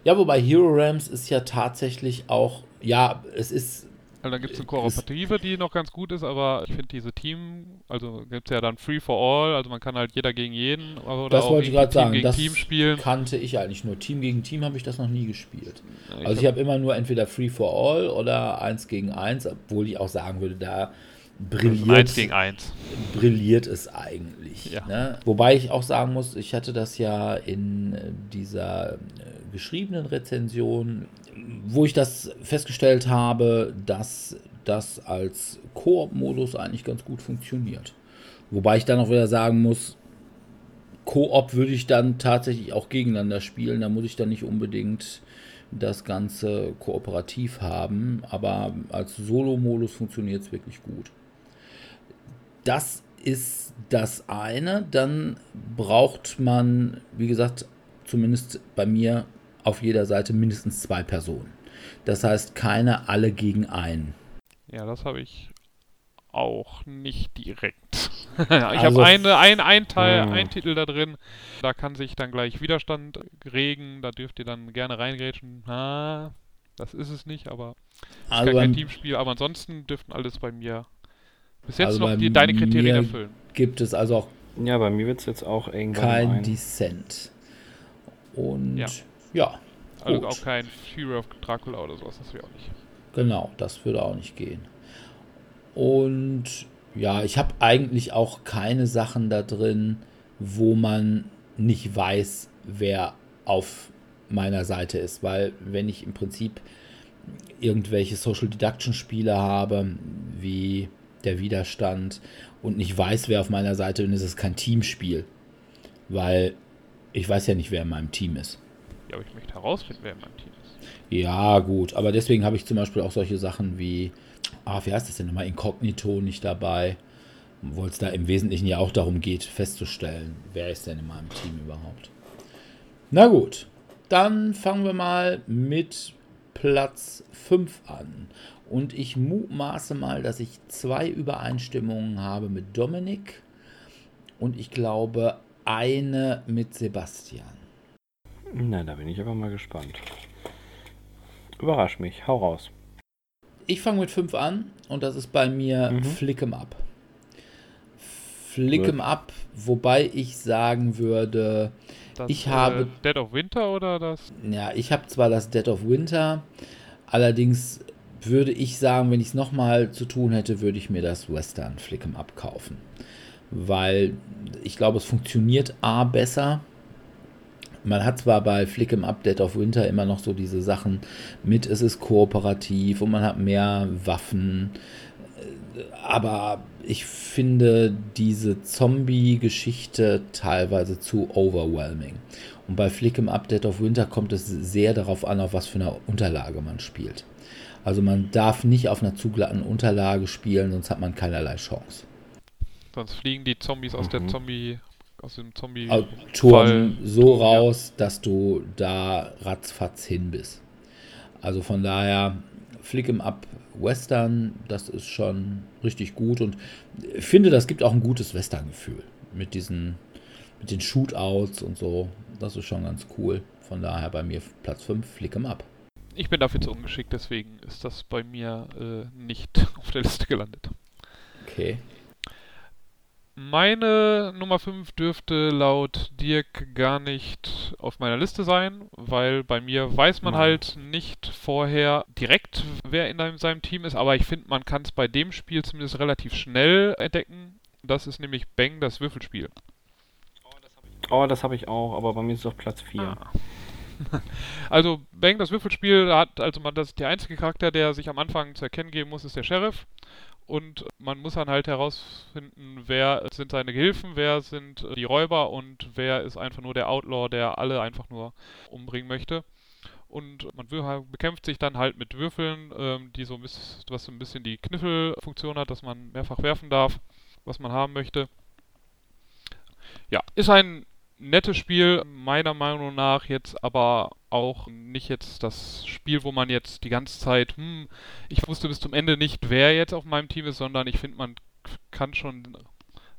Ja, wobei Hero Rams ist ja tatsächlich auch, ja, es ist. Also dann gibt es eine Kooperative, die noch ganz gut ist, aber ich finde diese Team, also gibt es ja dann Free for All, also man kann halt jeder gegen jeden oder das wollte ich gerade sagen, gegen das Team spielen. kannte ich eigentlich nur. Team gegen Team habe ich das noch nie gespielt. Ja, ich also ich habe hab immer nur entweder Free for All oder 1 gegen 1, obwohl ich auch sagen würde, da brilliert, eins gegen eins. brilliert es eigentlich. Ja. Ne? Wobei ich auch sagen muss, ich hatte das ja in dieser äh, geschriebenen Rezension, wo ich das festgestellt habe, dass das als Koop-Modus eigentlich ganz gut funktioniert. Wobei ich dann auch wieder sagen muss, Koop würde ich dann tatsächlich auch gegeneinander spielen. Da muss ich dann nicht unbedingt das Ganze kooperativ haben. Aber als Solo-Modus funktioniert es wirklich gut. Das ist das eine. Dann braucht man, wie gesagt, zumindest bei mir auf jeder Seite mindestens zwei Personen. Das heißt, keine alle gegen einen. Ja, das habe ich auch nicht direkt. ich Also- habe eine, ein, ein Teil, Hm. ein Titel da drin. Da kann sich dann gleich Widerstand regen. Da dürft ihr dann gerne reingrätschen. Ah, Das ist es nicht, aber es Also ist kein Teamspiel. Aber ansonsten dürften alles bei mir bis jetzt Also noch bei die, deine Kriterien mir erfüllen. gibt es also auch Ja, bei mir wird es jetzt auch irgendwann kein ein. Dissent. Und Ja. ja, Also gut. auch kein Fury of Dracula oder sowas, das wäre auch nicht. Genau, das würde auch nicht gehen. Und ja, ich habe eigentlich auch keine Sachen da drin, wo man nicht weiß, wer auf meiner Seite ist, weil wenn ich im Prinzip irgendwelche Social Deduction Spiele habe, wie der Widerstand und nicht weiß, wer auf meiner Seite ist, ist es kein Teamspiel, weil ich weiß ja nicht, wer in meinem Team ist. Ja, aber ich möchte herausfinden, wer in meinem Team ist. Ja, gut, aber deswegen habe ich zum Beispiel auch solche Sachen wie, ah, wie heißt das denn nochmal, Inkognito nicht dabei, obwohl es da im Wesentlichen ja auch darum geht, festzustellen, wer ist denn in meinem Team überhaupt. Na gut, dann fangen wir mal mit Platz 5 an. Und ich mutmaße mal, dass ich zwei Übereinstimmungen habe mit Dominik und ich glaube eine mit Sebastian. Na, da bin ich aber mal gespannt. Überrasch mich, hau raus. Ich fange mit 5 an und das ist bei mir Mhm. Flick'em Up. Flick'em Up, wobei ich sagen würde, Das, Ich habe- Äh, Dead of Winter oder das? ja, ich habe zwar das Dead of Winter, allerdings würde ich sagen, wenn ich es nochmal zu tun hätte, würde ich mir das Western Flick'em Up kaufen. Weil ich glaube, es funktioniert A besser. Man hat zwar bei Flick'em Up Dead of Winter immer noch so diese Sachen mit, es ist kooperativ und man hat mehr Waffen. Aber ich finde diese Zombie-Geschichte teilweise zu overwhelming. Und bei Flick'em Up Dead of Winter kommt es sehr darauf an, auf was für eine Unterlage man spielt. Also man darf nicht auf einer zu glatten Unterlage spielen, sonst hat man keinerlei Chance. Sonst fliegen die Zombies aus der Mhm. Zombie. aus dem Zombie. Turm Fall- so Turm, ja. raus, dass du da ratzfatz hin bist. Also von daher, Flick'em Up Western, das ist schon richtig gut und ich finde, das gibt auch ein gutes Western-Gefühl mit diesen, mit den Shootouts und so. Das ist schon ganz cool. Von daher bei mir Platz 5, Flick'em Up. Ich bin dafür zu ungeschickt, deswegen ist das bei mir äh, nicht auf der Liste gelandet. Okay. Meine Nummer 5 dürfte laut Dirk gar nicht auf meiner Liste sein, weil bei mir weiß man halt nicht vorher direkt, wer in einem- seinem Team ist, aber ich finde, man kann es bei dem Spiel zumindest relativ schnell entdecken. Das ist nämlich Bang, das Würfelspiel. Oh, das habe ich auch, aber bei mir ist es auf Platz 4. Ah. Also Bang, das Würfelspiel, hat also man das der einzige Charakter, der sich am Anfang zu erkennen geben muss, ist der Sheriff. Und man muss dann halt herausfinden, wer sind seine Gehilfen, wer sind äh, die Räuber und wer ist einfach nur der Outlaw, der alle einfach nur umbringen möchte. Und man bekämpft sich dann halt mit Würfeln, ähm, die so ein bisschen, was so ein bisschen die Kniffelfunktion hat, dass man mehrfach werfen darf, was man haben möchte. Ja, ist ein nettes Spiel, meiner Meinung nach jetzt aber auch nicht jetzt das Spiel, wo man jetzt die ganze Zeit, hm, ich wusste bis zum Ende nicht, wer jetzt auf meinem Team ist, sondern ich finde, man kann schon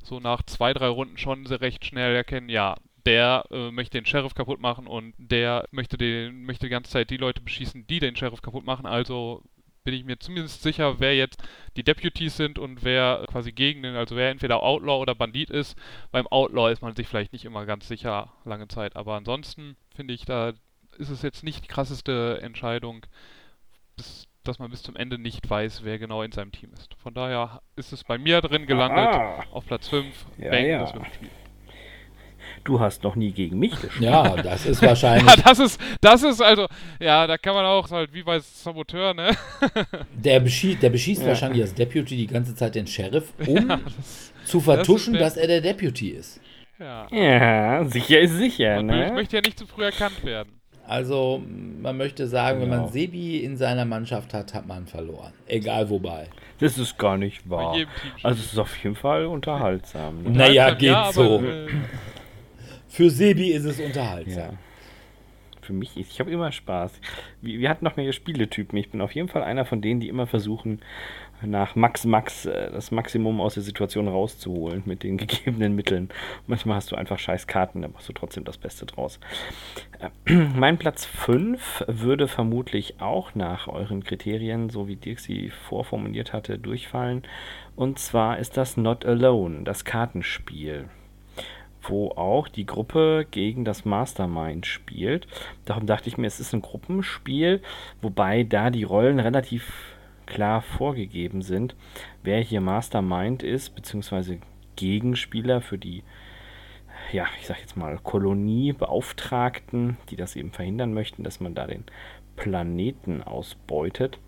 so nach zwei, drei Runden schon sehr recht schnell erkennen, ja, der äh, möchte den Sheriff kaputt machen und der möchte den, möchte die ganze Zeit die Leute beschießen, die den Sheriff kaputt machen, also bin ich mir zumindest sicher, wer jetzt die Deputies sind und wer quasi gegen den, also wer entweder Outlaw oder Bandit ist. Beim Outlaw ist man sich vielleicht nicht immer ganz sicher lange Zeit, aber ansonsten finde ich, da ist es jetzt nicht die krasseste Entscheidung, bis, dass man bis zum Ende nicht weiß, wer genau in seinem Team ist. Von daher ist es bei mir drin gelandet, Ah, auf Platz 5, Ja, Bang, ja. das Würfelspiel. Du hast noch nie gegen mich gespielt. Ja, das ist wahrscheinlich. Ja, das ist, das ist also, ja, da kann man auch halt wie bei Saboteur, ne? Der beschießt, der beschießt Ja. wahrscheinlich als Deputy die ganze Zeit den Sheriff, um Das, zu vertuschen, der- dass er der Deputy ist. ja. Ja, sicher ist sicher, Man ne? möchte ja nicht zu früh erkannt werden. Also, man möchte sagen, wenn Genau. man Sebi in seiner Mannschaft hat, hat man verloren. Egal wobei. Das ist gar nicht wahr. Also es ist auf jeden Fall unterhaltsam. Ne? Naja, geht ja, so. aber, äh, Für Sebi ist es Ja. unterhaltsam. Für mich, ich habe immer Spaß. Wir, wir hatten noch mehr Spieletypen. Ich bin auf jeden Fall einer von denen, die immer versuchen, nach Max Max äh, das Maximum aus der Situation rauszuholen mit den gegebenen Mitteln. Manchmal hast du einfach scheiß Karten, dann machst du trotzdem das Beste draus. Äh, mein Platz 5 würde vermutlich auch nach euren Kriterien, so wie Dirk sie vorformuliert hatte, durchfallen. Und zwar ist das Not Alone, das Kartenspiel wo auch die Gruppe gegen das Mastermind spielt. Darum dachte ich mir, es ist ein Gruppenspiel, wobei da die Rollen relativ klar vorgegeben sind, wer hier Mastermind ist, beziehungsweise Gegenspieler für die, ja, ich sag jetzt mal, Koloniebeauftragten, die das eben verhindern möchten, dass man da den Planeten ausbeutet.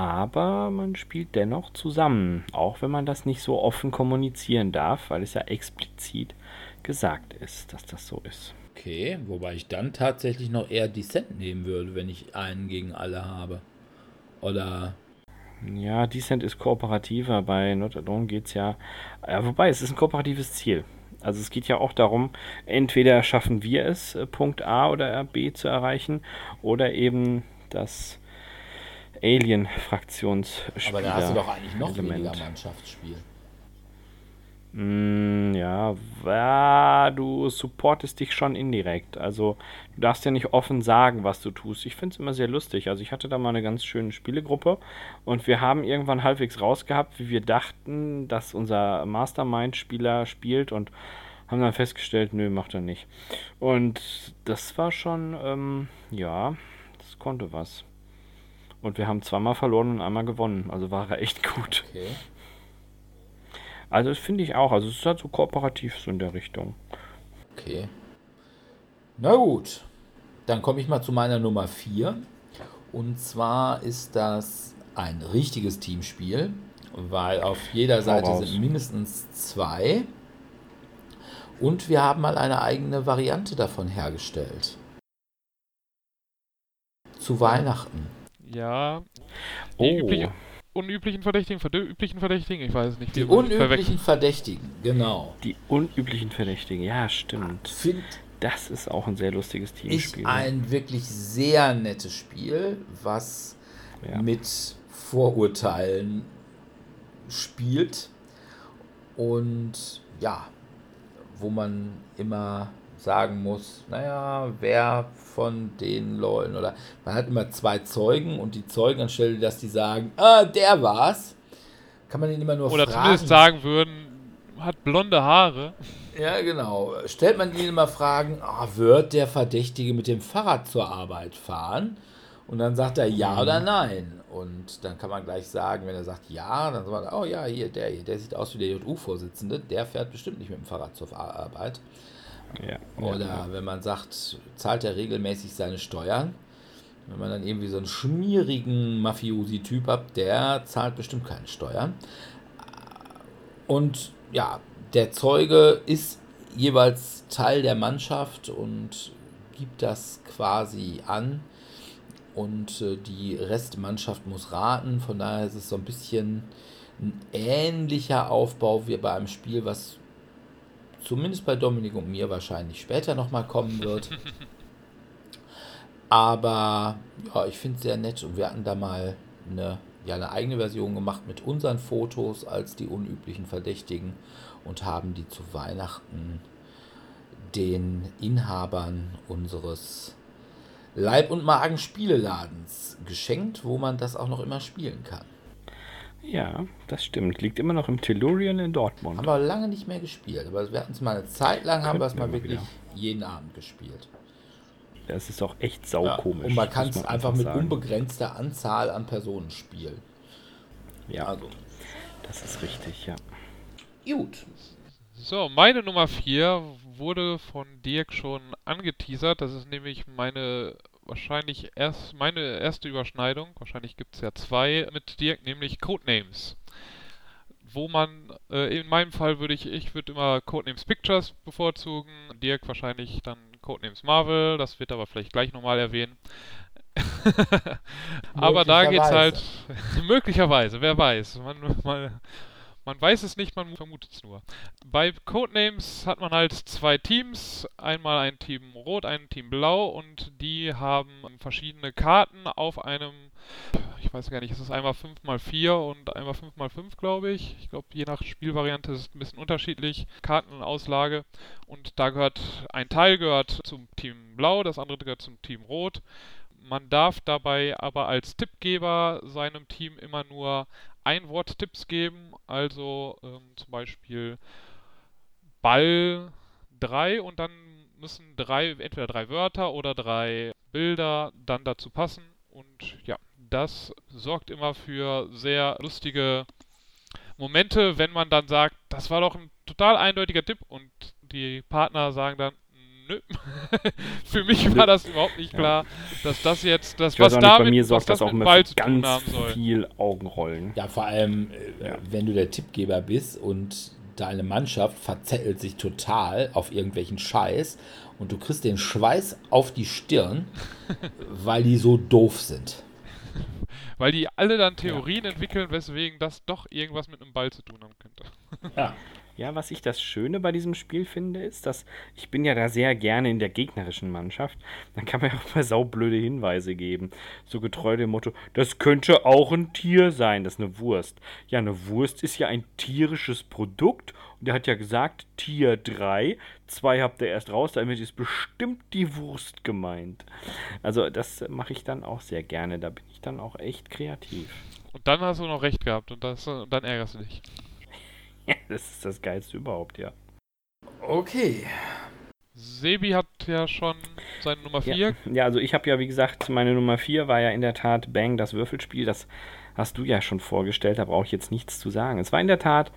Aber man spielt dennoch zusammen, auch wenn man das nicht so offen kommunizieren darf, weil es ja explizit gesagt ist, dass das so ist. Okay, wobei ich dann tatsächlich noch eher Descent nehmen würde, wenn ich einen gegen alle habe. Oder. Ja, Descent ist kooperativer. Bei Not Alone geht es ja. ja. Wobei, es ist ein kooperatives Ziel. Also es geht ja auch darum, entweder schaffen wir es, äh, Punkt A oder B zu erreichen, oder eben das Alien-Fraktionsspiel. Aber da hast du doch eigentlich noch Element. weniger Mannschaftsspiel. Mm, ja, ja, du supportest dich schon indirekt. Also du darfst ja nicht offen sagen, was du tust. Ich finde es immer sehr lustig. Also ich hatte da mal eine ganz schöne Spielegruppe und wir haben irgendwann halbwegs rausgehabt, wie wir dachten, dass unser Mastermind-Spieler spielt und haben dann festgestellt, nö, macht er nicht. Und das war schon, ähm, ja, das konnte was. Und wir haben zweimal verloren und einmal gewonnen. Also war er echt gut. Okay. Also das finde ich auch. Also es ist halt so kooperativ so in der Richtung. Okay. Na gut. Dann komme ich mal zu meiner Nummer 4. Und zwar ist das ein richtiges Teamspiel, weil auf jeder Seite sind mindestens zwei. Und wir haben mal eine eigene Variante davon hergestellt. Zu Weihnachten. Ja. Die oh. übliche, unüblichen Verdächtigen, üblichen Verdächtigen, ich weiß nicht. Die unüblichen Verdächtigen, genau. Die unüblichen Verdächtigen, ja, stimmt. Find, das ist auch ein sehr lustiges Teamspiel. Ist ein wirklich sehr nettes Spiel, was ja. mit Vorurteilen spielt und ja, wo man immer sagen muss, naja, wer von den Leuten oder man hat immer zwei Zeugen und die Zeugen anstelle, dass die sagen, ah, der war's, kann man ihn immer nur oder fragen. Oder zumindest sagen würden, hat blonde Haare. Ja, genau. Stellt man ihn immer Fragen, ah, wird der Verdächtige mit dem Fahrrad zur Arbeit fahren? Und dann sagt er ja mhm. oder nein. Und dann kann man gleich sagen, wenn er sagt ja, dann sagt man, oh ja, hier, der hier, der sieht aus wie der JU-Vorsitzende, der fährt bestimmt nicht mit dem Fahrrad zur Arbeit. Ja, Oder ja, wenn man sagt, zahlt er regelmäßig seine Steuern. Wenn man dann irgendwie so einen schmierigen Mafiosi-Typ hat, der zahlt bestimmt keine Steuern. Und ja, der Zeuge ist jeweils Teil der Mannschaft und gibt das quasi an. Und äh, die Restmannschaft muss raten. Von daher ist es so ein bisschen ein ähnlicher Aufbau wie bei einem Spiel, was zumindest bei Dominik und mir wahrscheinlich später nochmal kommen wird. Aber ja, ich finde es sehr nett und wir hatten da mal eine, ja, eine eigene Version gemacht mit unseren Fotos als die unüblichen Verdächtigen und haben die zu Weihnachten den Inhabern unseres Leib- und Magen-Spieleladens geschenkt, wo man das auch noch immer spielen kann. Ja, das stimmt. Liegt immer noch im Tellurian in Dortmund. Haben wir lange nicht mehr gespielt. Aber wir hatten es mal eine Zeit lang, haben wir es mal wirklich wieder. jeden Abend gespielt. Das ist auch echt saukomisch. Ja, und man kann es einfach mit sagen. unbegrenzter Anzahl an Personen spielen. Ja, also. das ist richtig, ja. Gut. So, meine Nummer 4 wurde von Dirk schon angeteasert. Das ist nämlich meine wahrscheinlich erst meine erste Überschneidung, wahrscheinlich gibt es ja zwei mit Dirk, nämlich Codenames. Wo man, äh, in meinem Fall würde ich, ich würde immer Codenames Pictures bevorzugen, Dirk wahrscheinlich dann Codenames Marvel, das wird aber vielleicht gleich nochmal erwähnen. aber da geht es halt, möglicherweise, wer weiß, man, man, man weiß es nicht, man vermutet es nur. Bei Codenames hat man halt zwei Teams. Einmal ein Team Rot, ein Team Blau und die haben verschiedene Karten auf einem, ich weiß gar nicht, es ist einmal 5x4 und einmal 5x5, glaube ich. Ich glaube, je nach Spielvariante ist es ein bisschen unterschiedlich. Kartenauslage. Und da gehört ein Teil gehört zum Team Blau, das andere gehört zum Team Rot. Man darf dabei aber als Tippgeber seinem Team immer nur ein Wort Tipps geben, also ähm, zum Beispiel Ball 3 und dann müssen drei, entweder drei Wörter oder drei Bilder dann dazu passen. Und ja, das sorgt immer für sehr lustige Momente, wenn man dann sagt, das war doch ein total eindeutiger Tipp und die Partner sagen dann, nö. für mich war das überhaupt nicht klar, dass das jetzt, das Ich weiß was nicht, damit, bei mir was sorgt das das auch mit dem immer Ball für zu tun haben ganz viel Augenrollen. Ja, vor allem, äh, Ja. wenn du der Tippgeber bist und deine Mannschaft verzettelt sich total auf irgendwelchen Scheiß und du kriegst den Schweiß auf die Stirn, weil die so doof sind. Weil die alle dann Theorien entwickeln, weswegen das doch irgendwas mit einem Ball zu tun haben könnte. Ja. Ja, was ich das Schöne bei diesem Spiel finde, ist, dass ich bin ja da sehr gerne in der gegnerischen Mannschaft. Dann kann man ja auch mal saublöde Hinweise geben. So getreu dem Motto, das könnte auch ein Tier sein, das ist eine Wurst. Ja, eine Wurst ist ja ein tierisches Produkt. Und er hat ja gesagt, Tier 3. Zwei habt ihr erst raus, damit ist bestimmt die Wurst gemeint. Also das mache ich dann auch sehr gerne. Da bin ich dann auch echt kreativ. Und dann hast du noch recht gehabt und, das, und dann ärgerst du dich. Das ist das Geilste überhaupt, ja. Okay. Sebi hat ja schon seine Nummer 4. Ja, ja, also ich habe ja, wie gesagt, meine Nummer 4 war ja in der Tat Bang, das Würfelspiel. Das hast du ja schon vorgestellt, da brauche ich jetzt nichts zu sagen. Es war in der Tat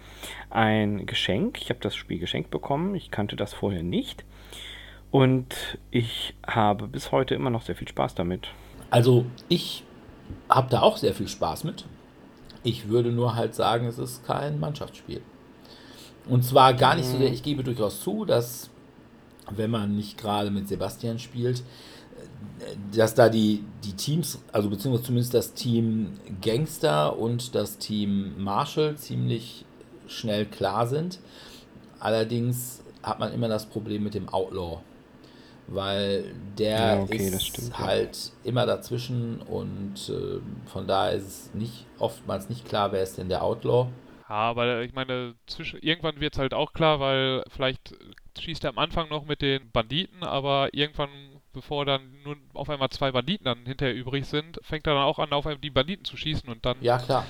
ein Geschenk. Ich habe das Spiel geschenkt bekommen. Ich kannte das vorher nicht. Und ich habe bis heute immer noch sehr viel Spaß damit. Also ich habe da auch sehr viel Spaß mit. Ich würde nur halt sagen, es ist kein Mannschaftsspiel. Und zwar gar nicht so sehr, ich gebe durchaus zu, dass wenn man nicht gerade mit Sebastian spielt, äh, dass da die, die Teams, also beziehungsweise zumindest das Team Gangster und das Team Marshall ziemlich schnell klar sind. Allerdings hat man immer das Problem mit dem Outlaw. Weil der Ja, okay, ist stimmt, ja. halt immer dazwischen und äh, von daher ist es nicht oftmals nicht klar, wer ist denn der Outlaw. Ja, aber ich meine, zwischen, irgendwann wird es halt auch klar, weil vielleicht schießt er am Anfang noch mit den Banditen, aber irgendwann, bevor dann nur auf einmal zwei Banditen dann hinterher übrig sind, fängt er dann auch an, auf einmal die Banditen zu schießen und dann, Ja, klar.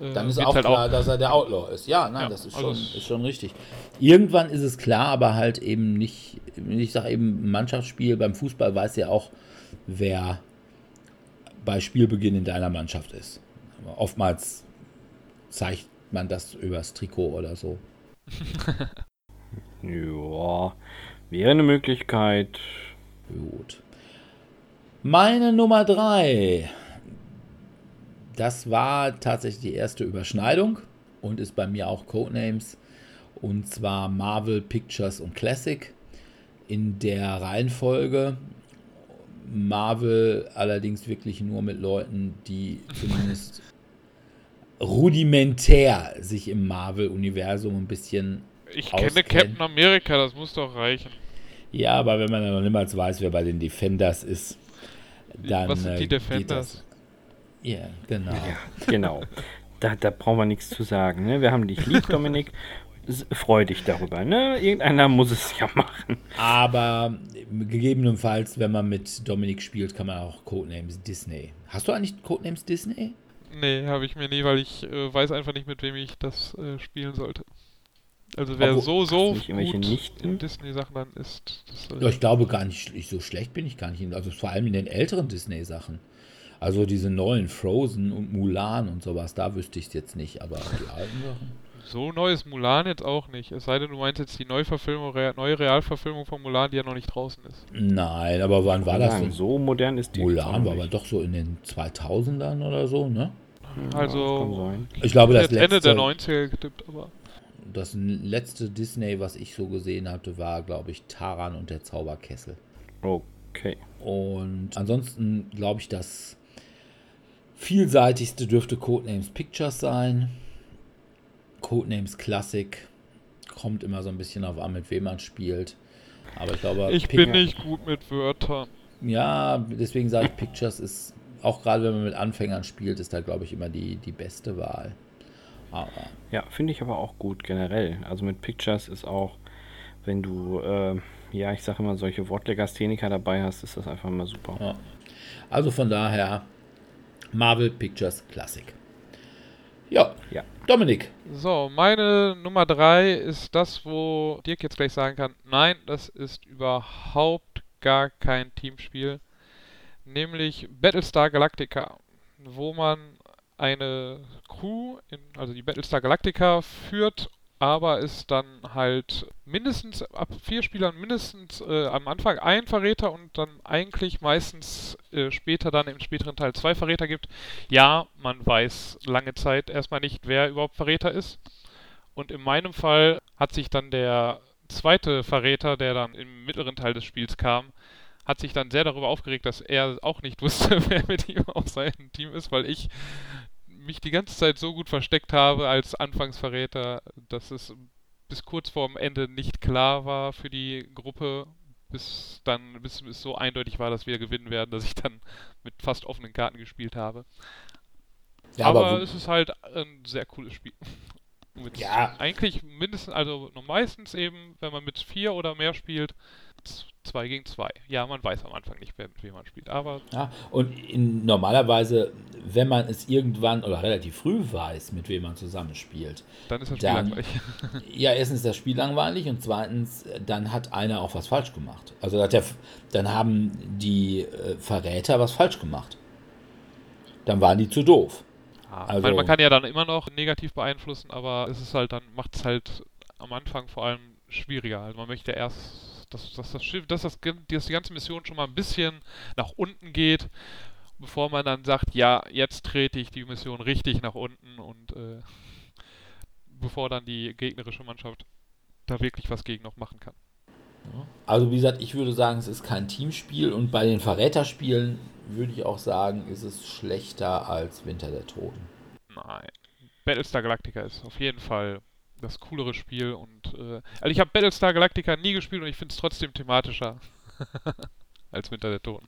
äh, Dann ist auch halt klar, dass er der Outlaw ist. Ja, nein, Ja, das ist also schon, ist schon richtig. Irgendwann ist es klar, aber halt eben nicht, ich sage eben Mannschaftsspiel, beim Fußball weiß ja auch, wer bei Spielbeginn in deiner Mannschaft ist. Aber oftmals zeigt man das übers Trikot oder so. Ja, wäre eine Möglichkeit. Gut. Meine Nummer 3. Das war tatsächlich die erste Überschneidung und ist bei mir auch Codenames. Und zwar Marvel Pictures und Classic in der Reihenfolge. Marvel allerdings wirklich nur mit Leuten, die zumindest rudimentär sich im Marvel-Universum ein bisschen Ich kenne auskennen. Captain America, das muss doch reichen. Ja, aber wenn man dann noch niemals weiß, wer bei den Defenders ist, dann. Was sind die äh, Defenders? Ja, genau. Ja, genau. Da, da brauchen wir nichts zu sagen. Ne? Wir haben dich lieb, Dominik. Freu dich darüber. Ne? Irgendeiner muss es ja machen. Aber gegebenenfalls, wenn man mit Dominik spielt, kann man auch Codenames Disney. Hast du eigentlich Codenames Disney? Nee, habe ich mir nie, weil ich äh, weiß einfach nicht, mit wem ich das äh, spielen sollte. Also wer Obwohl- so, so nicht gut Nichten? in Disney-Sachen dann ist. Das, äh, Ja, ich glaube gar nicht, ich- so schlecht bin ich gar nicht. Also vor allem in den älteren Disney-Sachen. Also diese neuen Frozen und Mulan und sowas, da wüsste ich es jetzt nicht, aber die alten Sachen. So neu ist Mulan jetzt auch nicht. Es sei denn, du meinst jetzt die Neuverfilmung, Rea- neue Realverfilmung von Mulan, die ja noch nicht draußen ist. Nein, aber wann war das Sagen, denn? so modern ist die. Mulan war nicht. aber doch so in den 2000ern oder so, ne? Ja, Also, sein. Ich glaube, das jetzt Ende der letzte, 90er getippt, aber das letzte Disney, was ich so gesehen hatte, war, glaube ich, Taran und der Zauberkessel. Okay. Und ansonsten glaube ich, das vielseitigste dürfte Codenames Pictures sein. Codenames Classic kommt immer so ein bisschen auf an, mit wem man spielt. Aber ich glaube, ich Pic- bin nicht gut mit Wörtern. ja, deswegen sage ich, Pictures ist auch gerade wenn man mit Anfängern spielt, ist da, glaube ich, immer die, die beste Wahl. Aber ja, finde ich aber auch gut generell. Also mit Pictures ist auch, wenn du, äh, ja, ich sage immer, solche Wortlegastheniker dabei hast, ist das einfach immer super. Ja. Also von daher Marvel Pictures Classic. Ja. ja. Dominik. So, meine Nummer 3 ist das, wo Dirk jetzt gleich sagen kann, nein, das ist überhaupt gar kein Teamspiel. Nämlich Battlestar Galactica, wo man eine Crew, in, also die Battlestar Galactica, führt aber ist dann halt mindestens ab vier Spielern mindestens äh, am Anfang ein Verräter und dann eigentlich meistens äh, später dann im späteren Teil zwei Verräter gibt. Ja, man weiß lange Zeit erstmal nicht, wer überhaupt Verräter ist. Und in meinem Fall hat sich dann der zweite Verräter, der dann im mittleren Teil des Spiels kam, hat sich dann sehr darüber aufgeregt, dass er auch nicht wusste, wer mit ihm auf seinem Team ist, weil ich mich die ganze Zeit so gut versteckt habe als Anfangsverräter, dass es bis kurz vorm Ende nicht klar war für die Gruppe, bis dann, bis es so eindeutig war, dass wir gewinnen werden, dass ich dann mit fast offenen Karten gespielt habe. Ja, aber, aber es ist halt ein sehr cooles Spiel. Mit ja. Eigentlich mindestens, also meistens eben, wenn man mit vier oder mehr spielt, 2 gegen 2. Ja, man weiß am Anfang nicht, mit wem man spielt, aber. Ja, und in, normalerweise, wenn man es irgendwann oder relativ früh weiß, mit wem man zusammenspielt, dann ist das Spiel dann, langweilig. ja, erstens ist das Spiel langweilig und zweitens, dann hat einer auch was falsch gemacht. Also der, dann haben die äh, Verräter was falsch gemacht. Dann waren die zu doof. Ja, also, meine, man kann ja dann immer noch negativ beeinflussen, aber es ist halt dann, macht es halt am Anfang vor allem schwieriger. Also man möchte erst dass, dass das Schiff, dass, das, dass die ganze Mission schon mal ein bisschen nach unten geht, bevor man dann sagt, ja, jetzt trete ich die Mission richtig nach unten und äh, bevor dann die gegnerische Mannschaft da wirklich was gegen noch machen kann. Also wie gesagt, ich würde sagen, es ist kein Teamspiel und bei den Verräterspielen würde ich auch sagen, ist es schlechter als Winter der Toten. Nein. Battlestar Galactica ist auf jeden Fall das coolere Spiel und äh, also ich habe Battlestar Galactica nie gespielt und ich finde es trotzdem thematischer als Winter der Toten.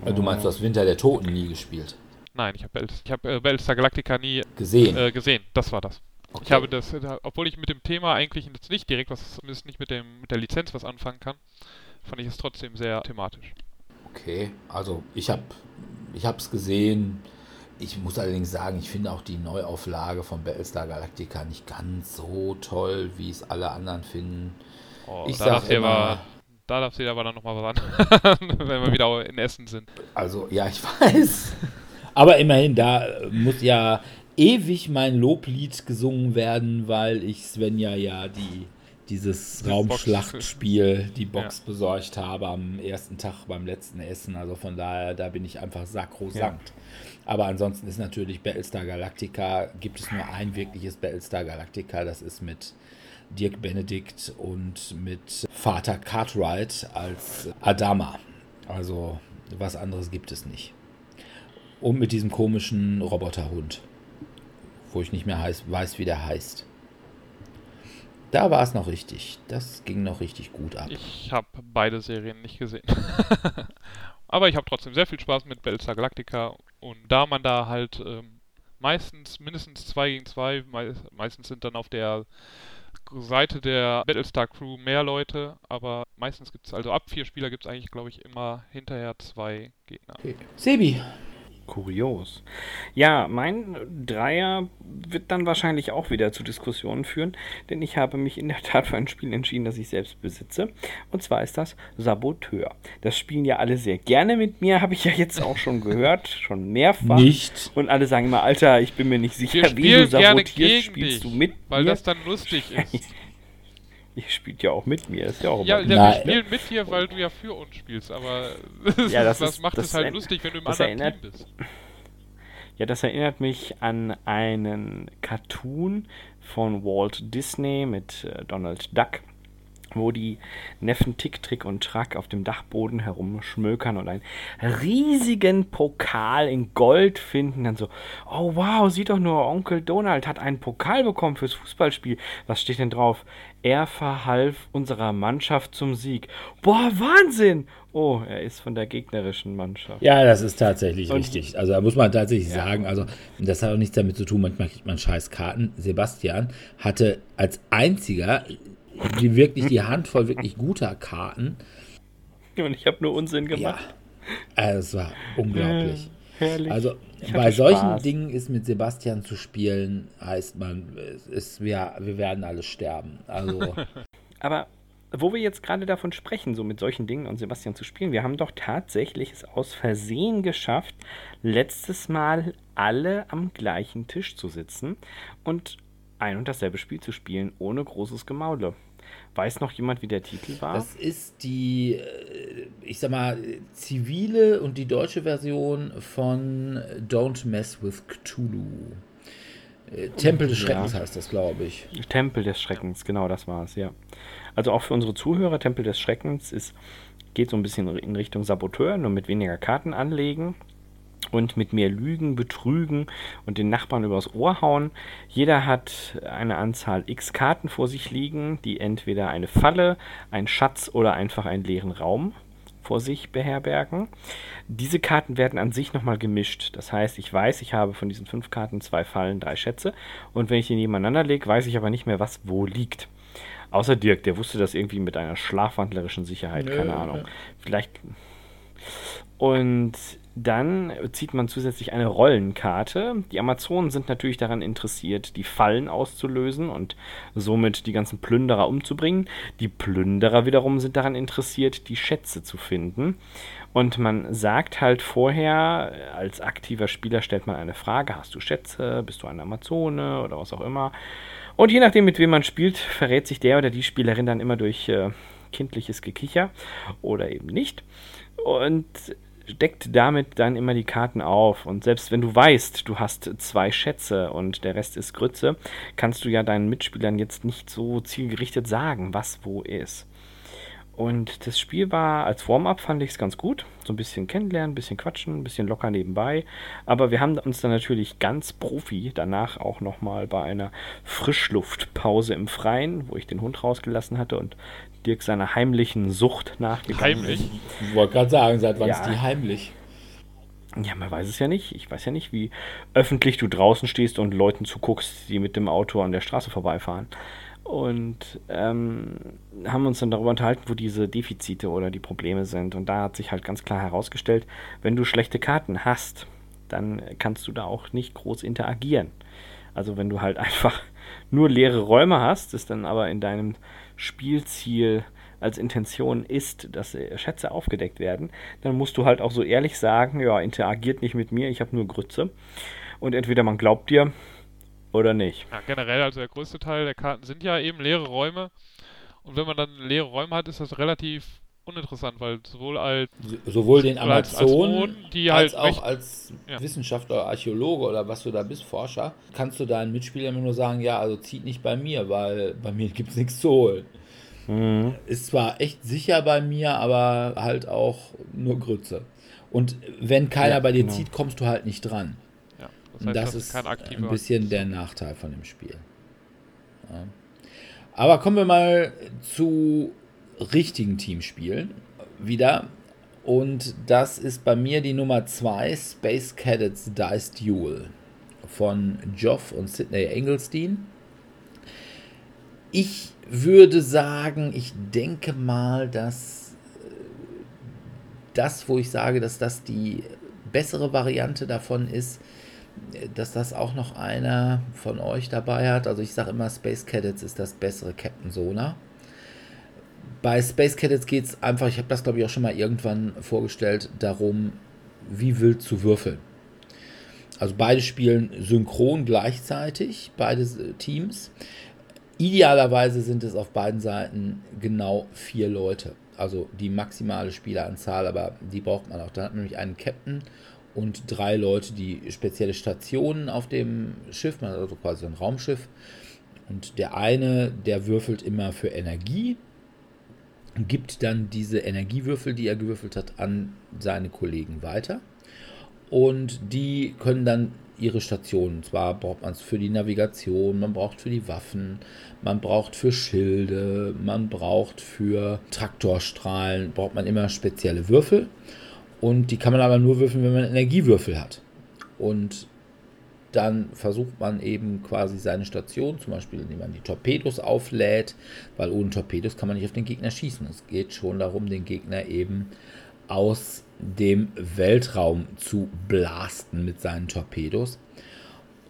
Also du meinst, du hast Winter der Toten nie gespielt? Nein, ich habe hab, äh, Battlestar Galactica nie gesehen. Äh, gesehen. Das war das. Okay. Ich habe das, äh, obwohl ich mit dem Thema eigentlich jetzt nicht direkt was, zumindest nicht mit dem mit der Lizenz was anfangen kann, fand ich es trotzdem sehr thematisch. Okay, also ich habe ich habe es gesehen ich muss allerdings sagen, ich finde auch die Neuauflage von Battlestar Galactica nicht ganz so toll, wie es alle anderen finden. Oh, ich da sag immer, aber, da darf sie aber dann nochmal was an, wenn wir wieder in Essen sind. Also, ja, ich weiß. Aber immerhin, da muss ja ewig mein Loblied gesungen werden, weil ich Svenja ja die dieses Raumschlachtspiel, die Box ja. besorgt habe am ersten Tag beim letzten Essen. Also von daher, da bin ich einfach sakrosankt. Ja. Aber ansonsten ist natürlich Battlestar Galactica, gibt es nur ein wirkliches Battlestar Galactica, das ist mit Dirk Benedict und mit Vater Cartwright als Adama. Also was anderes gibt es nicht. Und mit diesem komischen Roboterhund, wo ich nicht mehr heiß, weiß, wie der heißt. Da war es noch richtig. Das ging noch richtig gut ab. Ich habe beide Serien nicht gesehen. Aber ich habe trotzdem sehr viel Spaß mit Battlestar Galactica. Und da man da halt ähm, meistens mindestens 2 gegen 2, me meistens sind dann auf der Seite der Battlestar Crew mehr Leute, aber meistens gibt es, also ab vier Spieler gibt es eigentlich, glaube ich, immer hinterher zwei Gegner. Okay. Sebi, Kurios. Ja, mein Dreier wird dann wahrscheinlich auch wieder zu Diskussionen führen, denn ich habe mich in der Tat für ein Spiel entschieden, das ich selbst besitze. Und zwar ist das Saboteur. Das spielen ja alle sehr gerne mit mir, habe ich ja jetzt auch schon gehört, schon mehrfach. Nicht. Und alle sagen immer, Alter, ich bin mir nicht sicher, wie du sabotierst, spielst dich, du mit Weil mir? das dann lustig ist. Ihr spielt ja auch mit mir, ist ja auch Ja, ja wir spielen mit dir, weil du ja für uns spielst, aber ja, das, das ist, macht es halt lustig, wenn du im anderen erinnert, Team bist. Ja, das erinnert mich an einen Cartoon von Walt Disney mit äh, Donald Duck. Wo die Neffen Tick, Trick und Track auf dem Dachboden herumschmökern und einen riesigen Pokal in Gold finden. Dann so, oh wow, sieh doch nur, Onkel Donald hat einen Pokal bekommen fürs Fußballspiel. Was steht denn drauf? Er verhalf unserer Mannschaft zum Sieg. Boah, Wahnsinn! Oh, er ist von der gegnerischen Mannschaft. Ja, das ist tatsächlich und richtig. Also da muss man tatsächlich ja. sagen, also das hat auch nichts damit zu tun, manchmal kriegt man scheiß Karten. Sebastian hatte als einziger die wirklich die Handvoll wirklich guter Karten. Und ich habe nur Unsinn gemacht. Ja, also es war unglaublich. Herrlich. Also bei solchen Spaß. Dingen ist mit Sebastian zu spielen, heißt man, ist, wir, wir werden alle sterben. Also. Aber wo wir jetzt gerade davon sprechen, so mit solchen Dingen und Sebastian zu spielen, wir haben doch tatsächlich es aus Versehen geschafft, letztes Mal alle am gleichen Tisch zu sitzen und ein und dasselbe Spiel zu spielen, ohne großes Gemaule. Weiß noch jemand, wie der Titel war? Das ist die, äh, ich sag mal, zivile und die deutsche Version von Don't Mess with Cthulhu. Äh, Tempel des Schreckens ja. heißt das, glaube ich. Tempel des Schreckens, genau, das war es, ja. Also auch für unsere Zuhörer, Tempel des Schreckens ist, geht so ein bisschen in Richtung Saboteur, nur mit weniger Karten anlegen und mit mehr Lügen, Betrügen und den Nachbarn übers Ohr hauen. Jeder hat eine Anzahl x Karten vor sich liegen, die entweder eine Falle, ein Schatz oder einfach einen leeren Raum vor sich beherbergen. Diese Karten werden an sich nochmal gemischt. Das heißt, ich weiß, ich habe von diesen fünf Karten zwei Fallen, drei Schätze. Und wenn ich die nebeneinander lege, weiß ich aber nicht mehr, was wo liegt. Außer Dirk, der wusste das irgendwie mit einer schlafwandlerischen Sicherheit, Nö, keine Ahnung. Vielleicht. Und dann zieht man zusätzlich eine Rollenkarte. Die Amazonen sind natürlich daran interessiert, die Fallen auszulösen und somit die ganzen Plünderer umzubringen. Die Plünderer wiederum sind daran interessiert, die Schätze zu finden. Und man sagt halt vorher, als aktiver Spieler stellt man eine Frage, hast du Schätze, bist du eine Amazone oder was auch immer. Und je nachdem, mit wem man spielt, verrät sich der oder die Spielerin dann immer durch äh, kindliches Gekicher oder eben nicht. Und deckt damit dann immer die Karten auf. Und selbst wenn du weißt, du hast zwei Schätze und der Rest ist Grütze, kannst du ja deinen Mitspielern jetzt nicht so zielgerichtet sagen, was wo ist. Und das Spiel war als Warm-up fand ich es ganz gut. So ein bisschen kennenlernen, ein bisschen quatschen, ein bisschen locker nebenbei. Aber wir haben uns dann natürlich ganz Profi danach auch nochmal bei einer Frischluftpause im Freien, wo ich den Hund rausgelassen hatte und Dirk seiner heimlichen Sucht nachgegangen Heimlich? Ist. Ich wollte gerade sagen, seit wann ja. ist die heimlich? Ja, man weiß es ja nicht. Ich weiß ja nicht, wie öffentlich du draußen stehst und Leuten zuguckst, die mit dem Auto an der Straße vorbeifahren. Und ähm, haben uns dann darüber unterhalten, wo diese Defizite oder die Probleme sind. Und da hat sich halt ganz klar herausgestellt, wenn du schlechte Karten hast, dann kannst du da auch nicht groß interagieren. Also wenn du halt einfach nur leere Räume hast, ist dann aber in deinem Spielziel als Intention ist, dass Schätze aufgedeckt werden, dann musst du halt auch so ehrlich sagen, ja, interagiert nicht mit mir, ich habe nur Grütze. Und entweder man glaubt dir oder nicht. Ja, generell, also der größte Teil der Karten sind ja eben leere Räume. Und wenn man dann leere Räume hat, ist das relativ uninteressant, weil sowohl als sowohl den Amazonen als, als, als halt auch als ja. Wissenschaftler, Archäologe oder was du da bist, Forscher, kannst du deinen Mitspielern immer nur sagen, ja, also zieht nicht bei mir, weil bei mir gibt es nichts zu holen. Mhm. Ist zwar echt sicher bei mir, aber halt auch nur Grütze. Und wenn keiner ja, bei dir genau. zieht, kommst du halt nicht dran. Ja, das, heißt, das ist ein bisschen der Nachteil von dem Spiel. Ja. Aber kommen wir mal zu richtigen Teamspielen wieder. Und das ist bei mir die Nummer 2, Space Cadets Dice Duel von Geoff und Sidney Engelstein. Ich würde sagen, ich denke mal, dass äh, das, wo ich sage, dass das die bessere Variante davon ist, dass das auch noch einer von euch dabei hat. Also ich sage immer, Space Cadets ist das bessere Captain Sona. Bei Space Cadets geht es einfach, ich habe das glaube ich auch schon mal irgendwann vorgestellt, darum, wie wild zu würfeln. Also beide spielen synchron gleichzeitig, beide Teams. Idealerweise sind es auf beiden Seiten genau vier Leute. Also die maximale Spieleranzahl, aber die braucht man auch. Da hat man nämlich einen Captain und drei Leute, die spezielle Stationen auf dem Schiff, man hat also quasi ein Raumschiff. Und der eine, der würfelt immer für Energie gibt dann diese Energiewürfel, die er gewürfelt hat, an seine Kollegen weiter. Und die können dann ihre Stationen. Zwar braucht man es für die Navigation, man braucht für die Waffen, man braucht für Schilde, man braucht für Traktorstrahlen, braucht man immer spezielle Würfel. Und die kann man aber nur würfeln, wenn man Energiewürfel hat. Und dann versucht man eben quasi seine Station, zum Beispiel indem man die Torpedos auflädt, weil ohne Torpedos kann man nicht auf den Gegner schießen. Es geht schon darum, den Gegner eben aus dem Weltraum zu blasten mit seinen Torpedos.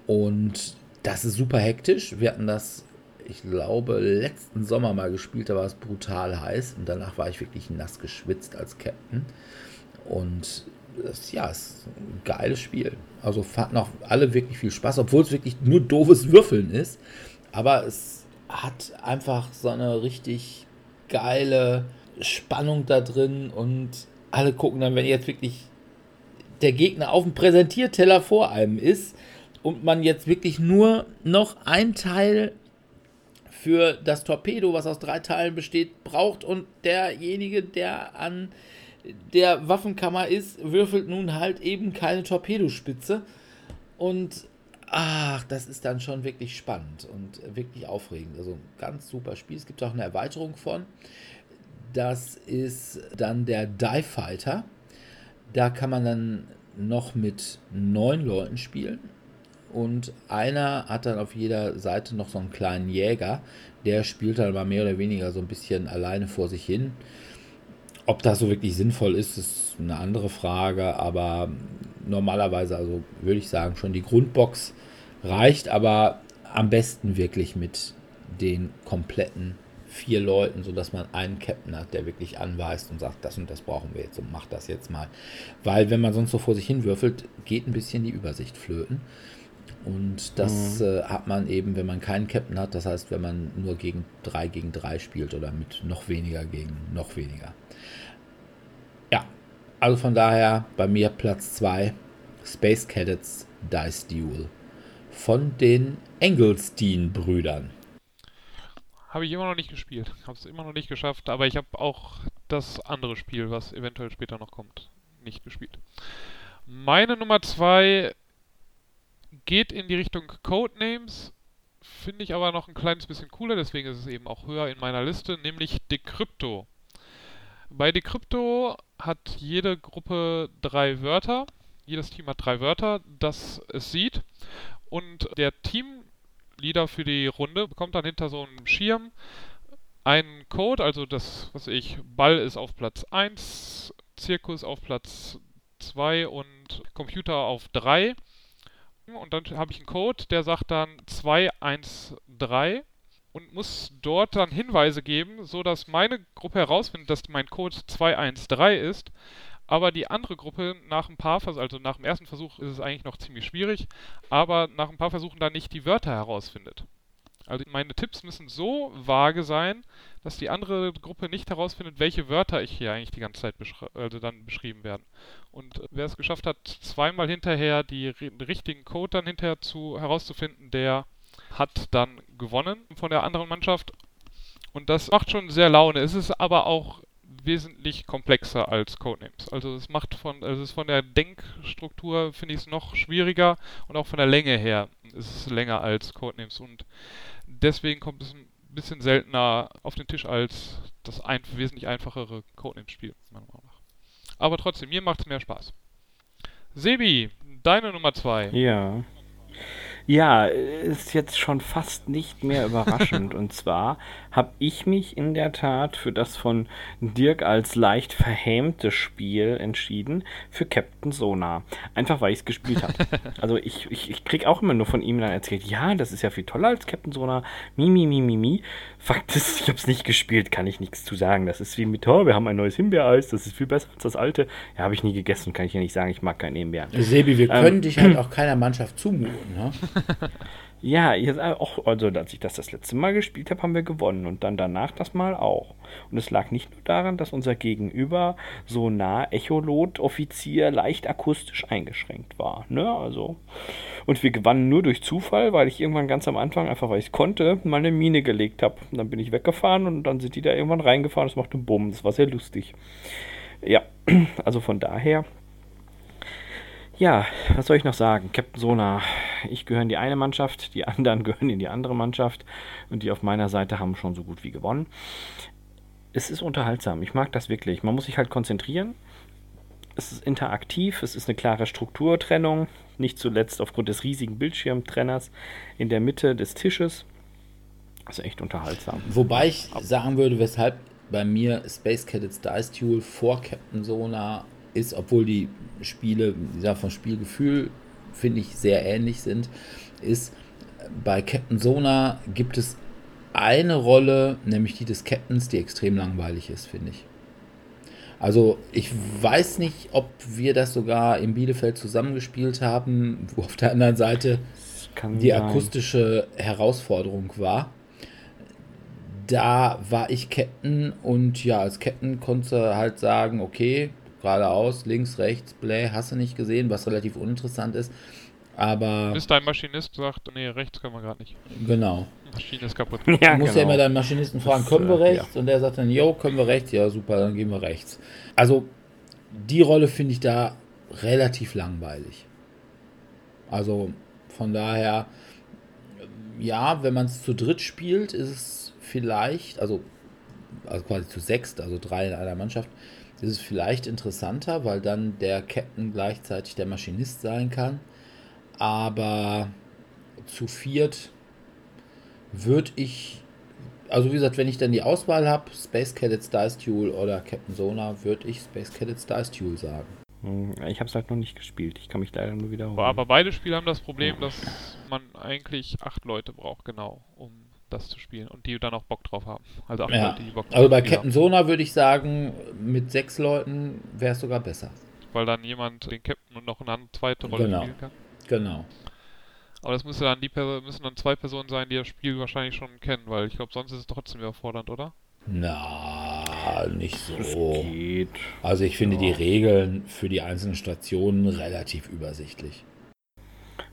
Und das ist super hektisch. Wir hatten das, ich glaube, letzten Sommer mal gespielt, da war es brutal heiß und danach war ich wirklich nass geschwitzt als Captain. Und das, ja, ist ein geiles Spiel. Also hatten auch alle wirklich viel Spaß, obwohl es wirklich nur doofes Würfeln ist. Aber es hat einfach so eine richtig geile Spannung da drin und alle gucken dann, wenn jetzt wirklich der Gegner auf dem Präsentierteller vor einem ist und man jetzt wirklich nur noch ein Teil für das Torpedo, was aus drei Teilen besteht, braucht und derjenige, der an der Waffenkammer ist, würfelt nun halt eben keine Torpedospitze. Und ach, das ist dann schon wirklich spannend und wirklich aufregend. Also ein ganz super Spiel. Es gibt auch eine Erweiterung von. Das ist dann der Die Fighter. Da kann man dann noch mit neun Leuten spielen. Und einer hat dann auf jeder Seite noch so einen kleinen Jäger. Der spielt dann mal mehr oder weniger so ein bisschen alleine vor sich hin. Ob das so wirklich sinnvoll ist, ist eine andere Frage, aber normalerweise, also würde ich sagen, schon die Grundbox reicht, aber am besten wirklich mit den kompletten vier Leuten, sodass man einen Captain hat, der wirklich anweist und sagt, das und das brauchen wir jetzt und macht das jetzt mal. Weil wenn man sonst so vor sich hin würfelt, geht ein bisschen die Übersicht flöten. Und das mhm. äh, hat man eben, wenn man keinen Captain hat, das heißt, wenn man nur gegen 3 gegen 3 spielt oder mit noch weniger gegen noch weniger. Ja, also von daher bei mir Platz 2 Space Cadets Dice Duel von den Engelstein-Brüdern. Habe ich immer noch nicht gespielt. Habe es immer noch nicht geschafft, aber ich habe auch das andere Spiel, was eventuell später noch kommt, nicht gespielt. Meine Nummer 2 geht in die Richtung Codenames, finde ich aber noch ein kleines bisschen cooler, deswegen ist es eben auch höher in meiner Liste, nämlich Decrypto. Bei Decrypto hat jede Gruppe drei Wörter, jedes Team hat drei Wörter, das es sieht und der Teamleader für die Runde bekommt dann hinter so einem Schirm einen Code, also das, was ich, Ball ist auf Platz 1, Zirkus auf Platz 2 und Computer auf 3 und dann habe ich einen Code, der sagt dann 213 und muss dort dann Hinweise geben, so dass meine Gruppe herausfindet, dass mein Code 213 ist, aber die andere Gruppe nach ein paar Versuchen, also nach dem ersten Versuch ist es eigentlich noch ziemlich schwierig, aber nach ein paar Versuchen dann nicht die Wörter herausfindet. Also meine Tipps müssen so vage sein, dass die andere Gruppe nicht herausfindet, welche Wörter ich hier eigentlich die ganze Zeit also dann beschrieben werden. Und wer es geschafft hat, zweimal hinterher die richtigen Code dann hinterher zu herauszufinden, der hat dann gewonnen von der anderen Mannschaft. Und das macht schon sehr Laune. Es ist aber auch wesentlich komplexer als Codenames. Also es macht von, also es ist von der Denkstruktur finde ich es noch schwieriger und auch von der Länge her ist es länger als Codenames und deswegen kommt es ein bisschen seltener auf den Tisch als das ein, wesentlich einfachere Codenames-Spiel, meiner Meinung nach. Aber trotzdem, mir macht es mehr Spaß. Sebi, deine Nummer 2. Ja. Ja, ist jetzt schon fast nicht mehr überraschend. und zwar habe ich mich in der Tat für das von Dirk als leicht verhämtes Spiel entschieden, für Captain Sonar. Einfach weil ich es gespielt habe. also ich, ich, ich kriege auch immer nur von ihm dann erzählt, ja, das ist ja viel toller als Captain Sonar. Mi, mi, mi, mi, mi. Fakt ist, ich habe es nicht gespielt, kann ich nichts zu sagen. Das ist wie mit, oh, wir haben ein neues Himbeereis, das ist viel besser als das alte. Ja, habe ich nie gegessen, kann ich ja nicht sagen, ich mag kein Himbeeren. Sebi, wir ähm, können dich halt auch keiner Mannschaft zumuten, ne? Ja, ihr seid auch, also als ich das das letzte Mal gespielt habe, haben wir gewonnen und dann danach das Mal auch. Und es lag nicht nur daran, dass unser Gegenüber so nah Echolot-Offizier leicht akustisch eingeschränkt war. Ne? Also, und wir gewannen nur durch Zufall, weil ich irgendwann ganz am Anfang, einfach weil ich es konnte, mal eine Mine gelegt habe. Dann bin ich weggefahren und dann sind die da irgendwann reingefahren. Das machte einen Bumm. Das war sehr lustig. Ja, also von daher ja, was soll ich noch sagen? Captain Sona, ich gehöre in die eine Mannschaft, die anderen gehören in die andere Mannschaft und die auf meiner Seite haben schon so gut wie gewonnen. Es ist unterhaltsam, ich mag das wirklich. Man muss sich halt konzentrieren. Es ist interaktiv, es ist eine klare Strukturtrennung, nicht zuletzt aufgrund des riesigen Bildschirmtrenners in der Mitte des Tisches. Das ist echt unterhaltsam. Wobei ich sagen würde, weshalb bei mir Space Cadets Dice Duel vor Captain Sona ist, obwohl die Spiele, ja, vom Spielgefühl finde ich sehr ähnlich sind, ist bei Captain Sona gibt es eine Rolle, nämlich die des Captains, die extrem langweilig ist, finde ich. Also ich weiß nicht, ob wir das sogar in Bielefeld zusammengespielt haben, wo auf der anderen Seite die sein. akustische Herausforderung war. Da war ich Captain und ja, als Captain konnte halt sagen, okay, geradeaus, links, rechts, Play, hast du nicht gesehen, was relativ uninteressant ist. Aber. Bis dein Maschinist sagt, nee, rechts können wir gerade nicht. Genau. Maschine ist kaputt. Ja, du musst genau. ja immer deinen Maschinisten fragen, können wir äh, rechts? Ja. Und der sagt dann, jo, können wir rechts? Ja, super, dann gehen wir rechts. Also, die Rolle finde ich da relativ langweilig. Also, von daher, ja, wenn man es zu dritt spielt, ist es vielleicht, also, also quasi zu sechst, also drei in einer Mannschaft, ist es vielleicht interessanter, weil dann der Captain gleichzeitig der Maschinist sein kann. Aber zu viert würde ich, also wie gesagt, wenn ich dann die Auswahl habe, Space Cadets Dice Duel oder Captain Sona, würde ich Space Cadets Dice Duel sagen. Hm, ich habe es halt noch nicht gespielt. Ich kann mich leider nur wiederholen. Aber beide Spiele haben das Problem, dass man eigentlich acht Leute braucht, genau, um das zu spielen und die dann auch Bock drauf haben. Also, ja. Leute, die Bock drauf also bei Captain Sona würde ich sagen, mit sechs Leuten wäre es sogar besser. Weil dann jemand den Captain und noch eine zweite Rolle genau. spielen kann. Genau. Aber das müsste dann die müssen dann zwei Personen sein, die das Spiel wahrscheinlich schon kennen, weil ich glaube, sonst ist es trotzdem überfordernd, oder? Na, nicht so. Also ich finde ja. die Regeln für die einzelnen Stationen relativ übersichtlich.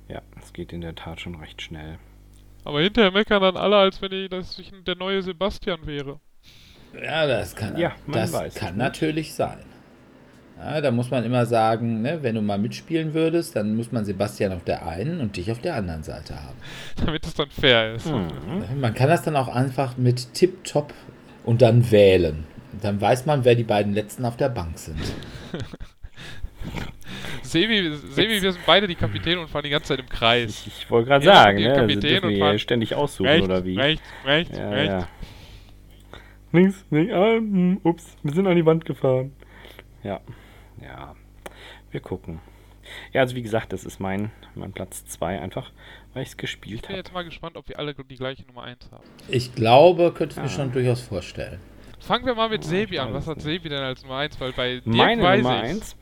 Ja, es geht in der Tat schon recht schnell. Aber hinterher meckern dann alle, als wenn ich, dass ich der neue Sebastian wäre. Ja, das kann, ja, das kann natürlich sein. Ja, da muss man immer sagen, ne, wenn du mal mitspielen würdest, dann muss man Sebastian auf der einen und dich auf der anderen Seite haben. Damit es dann fair ist. Mhm. Man kann das dann auch einfach mit Tip-Top und dann wählen. Dann weiß man, wer die beiden letzten auf der Bank sind. Sebi, Sebi, wir sind beide die Kapitäne und fahren die ganze Zeit im Kreis. Ich, ich wollte gerade sagen, ne? Kapitän und fahren ständig aussuchen rechts, oder wie? Rechts, rechts, ja, rechts. Ja. Links, links, ah, hm, ups, wir sind an die Wand gefahren. Ja, ja, wir gucken. Ja, also wie gesagt, das ist mein, mein Platz 2 einfach, weil ich es gespielt habe. Ich bin hab. jetzt mal gespannt, ob wir alle die gleiche Nummer 1 haben. Ich glaube, könnte ich ja. mir schon durchaus vorstellen. Fangen wir mal mit Sebi an. Was hat Sebi denn als Nummer 1? Weil bei Dirk Meine weiß Nummer 1